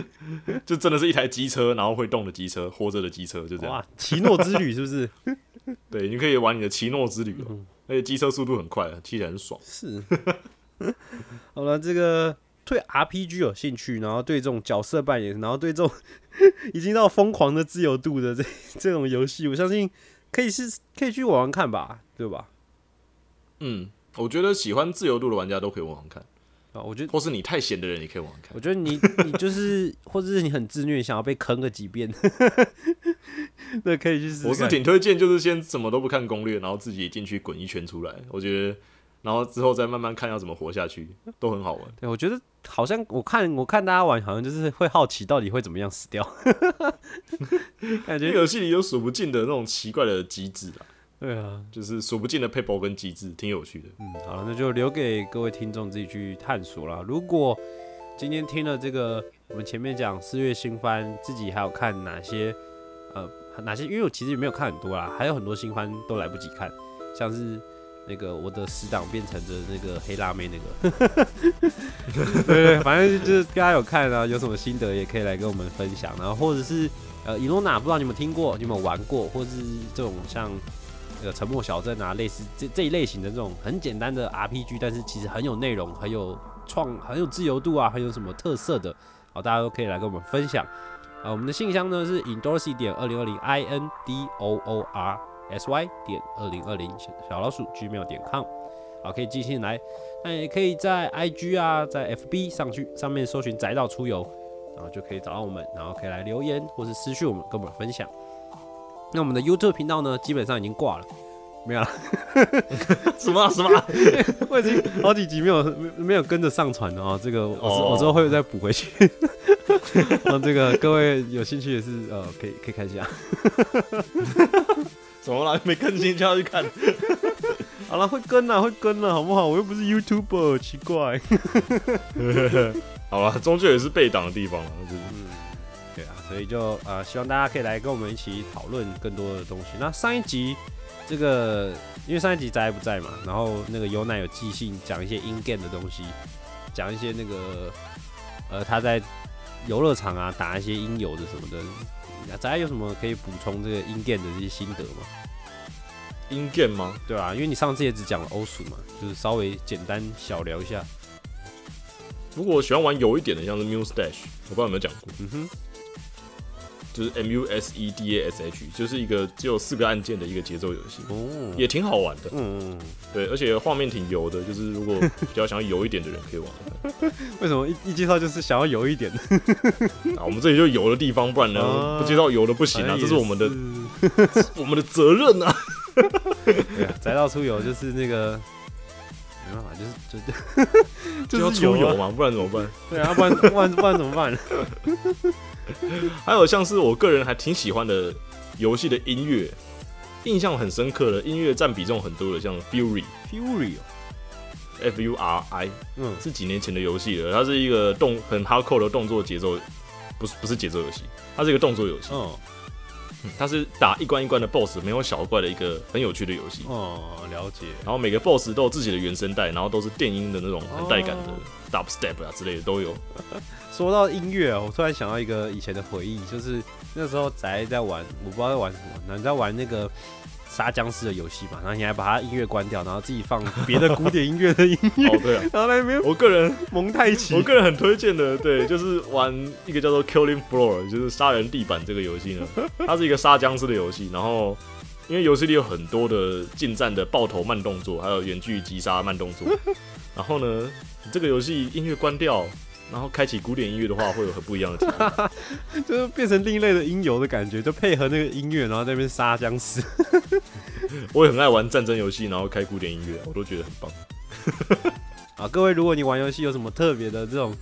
就真的是一台机车，然后会动的机车，活着的机车，就这样。哇，奇诺之旅是不是？对，你可以玩你的奇诺之旅哦，嗯而且机车速度很快，骑起来很爽。是。好了，这个对 RPG 有兴趣，然后对这种角色扮演，然后对这种已经到疯狂的自由度的这这种游戏，我相信可以是可以去玩玩看吧，对吧？嗯，我觉得喜欢自由度的玩家都可以玩玩看，啊，我觉得。或是你太闲的人也可以玩玩看我。觉得你 你就是，或者是你很自虐，想要被坑个几遍，那可以去试试。我是挺推荐，就是先什么都不看攻略，然后自己进去滚一圈出来。我觉得，然后之后再慢慢看要怎么活下去，都很好玩。对，我觉得好像我看我看大家玩，好像就是会好奇到底会怎么样死掉，感觉游戏里有数不尽的那种奇怪的机制啊，对啊，就是数不尽的 paper 跟机制，挺有趣的。嗯，好了，那就留给各位听众自己去探索啦。如果今天听了这个，我们前面讲四月新番，自己还有看哪些呃哪些？因为我其实也没有看很多啦，还有很多新番都来不及看，像是那个我的死党变成的那个黑辣妹那个，对对，反正就是大家有看啊，有什么心得也可以来跟我们分享，然后或者是呃伊诺娜，不知道你们听过，你们有玩过，或是这种像。呃，沉默小镇啊，类似这这一类型的这种很简单的 RPG，但是其实很有内容、很有创、很有自由度啊，很有什么特色的，好，大家都可以来跟我们分享。啊，我们的信箱呢是 indorsy 点二零二零 i n d o o r s y 点二零二零小老鼠 gmail 点 com，好，可以寄信来。那也可以在 IG 啊，在 FB 上去上面搜寻宅道出游，然后就可以找到我们，然后可以来留言或是私讯我们，跟我们分享。那我们的 YouTube 频道呢，基本上已经挂了，没有了。什么啊什么啊？我已经好几集没有没没有跟着上传了啊、这个我我之后会再补回去。那这个各位有兴趣也是呃，可以可以看一下。怎么了？没更新就要去看？好了，会跟了，会跟了，好不好？我又不是 YouTuber，奇怪。好了，终究也是被挡的地方了，就是所以就呃，希望大家可以来跟我们一起讨论更多的东西。那上一集这个，因为上一集宅不在嘛，然后那个有奶有即兴讲一些 in game 的东西，讲一些那个呃他在游乐场啊打一些音游的什么的。宅有什么可以补充这个 in game 的这些心得吗？in game 吗？对啊，因为你上次也只讲了欧鼠嘛，就是稍微简单小聊一下。如果我喜欢玩有一点的，像是 Muse Dash，我不知道有没有讲过，嗯哼，就是 M U S E D A S H，就是一个只有四个按键的一个节奏游戏，哦，也挺好玩的。嗯，对，而且画面挺油的，就是如果比较想要油一点的人可以玩。为什么一一介绍就是想要油一点？啊，我们这里就油的地方，不然呢啊不介绍油的不行啊，这是我们的是 我们的责任啊。对啊，宅到出游就是那个没办法，就是 就就要出油嘛，不然怎么办？对啊，不然不然不然怎么办？还有像是我个人还挺喜欢的游戏的音乐，印象很深刻的音乐占比重很多的，像 Fury Fury，哦。F U R I 嗯，是几年前的游戏了，它是一个动很 hardcore 的动作节奏，不是不是节奏游戏，它是一个动作游戏，哦它是打一关一关的 BOSS，没有小怪的一个很有趣的游戏。哦，了解。然后每个 BOSS 都有自己的原声带，然后都是电音的那种很带感的哦 dubstep 啊之类的都有。说到音乐啊，我突然想到一个以前的回忆，就是那时候宅在玩，我不知道在玩什么，然后你在玩那个杀僵尸的游戏嘛，然后你还把它音乐关掉，然后自己放别的古典音乐的音乐，哦，对啊，然后在那边我个人蒙太奇我。个人很推荐的，对，就是玩一个叫做 Killing Floor，就是杀人地板这个游戏呢，它是一个杀僵尸的游戏。然后因为游戏里有很多的近战的爆头慢动作，还有远距离击杀慢动作。然后呢，你这个游戏音乐关掉，然后开启古典音乐的话，会有很不一样的体验。就是变成另类的音游的感觉，就配合那个音乐，然后在那边杀僵尸。我也很爱玩战争游戏，然后开古典音乐，我都觉得很棒。啊，各位，如果你玩游戏有什么特别的这种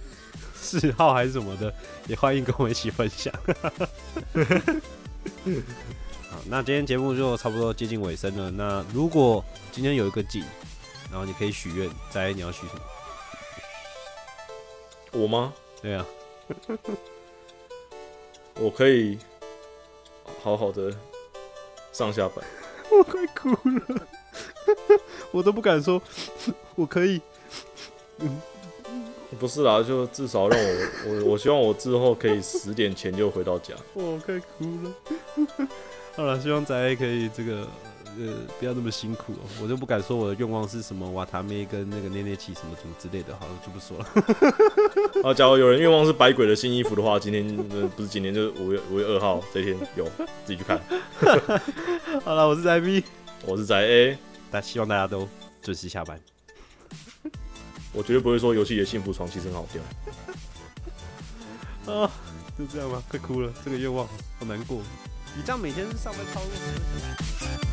嗜好还是什么的，也欢迎跟我们一起分享。好，那今天节目就差不多接近尾声了。那如果今天有一个景，然后你可以许愿，在你要许什么？我吗？对啊，我可以好好的上下班。我快哭了，我都不敢说，我可以，嗯，不是啦，就至少让我我我希望我之后可以十点前就回到家。我快哭了。好了，希望仔可以这个呃不要那么辛苦、哦，我就不敢说我的愿望是什么瓦塔妹跟那个捏捏奇什么什么之类的，好了就不说了。啊，假如有人愿望是百鬼的新衣服的话，今天呃不是今天，就是五月五月二号这一天有，自己去看。好了，我是宅 B，我是宅 A，但希望大家都准时下班。我绝对不会说游戏里的幸福床其实很好掉。啊，就这样吧，快哭了，这个愿望好难过。你这样每天上班超累。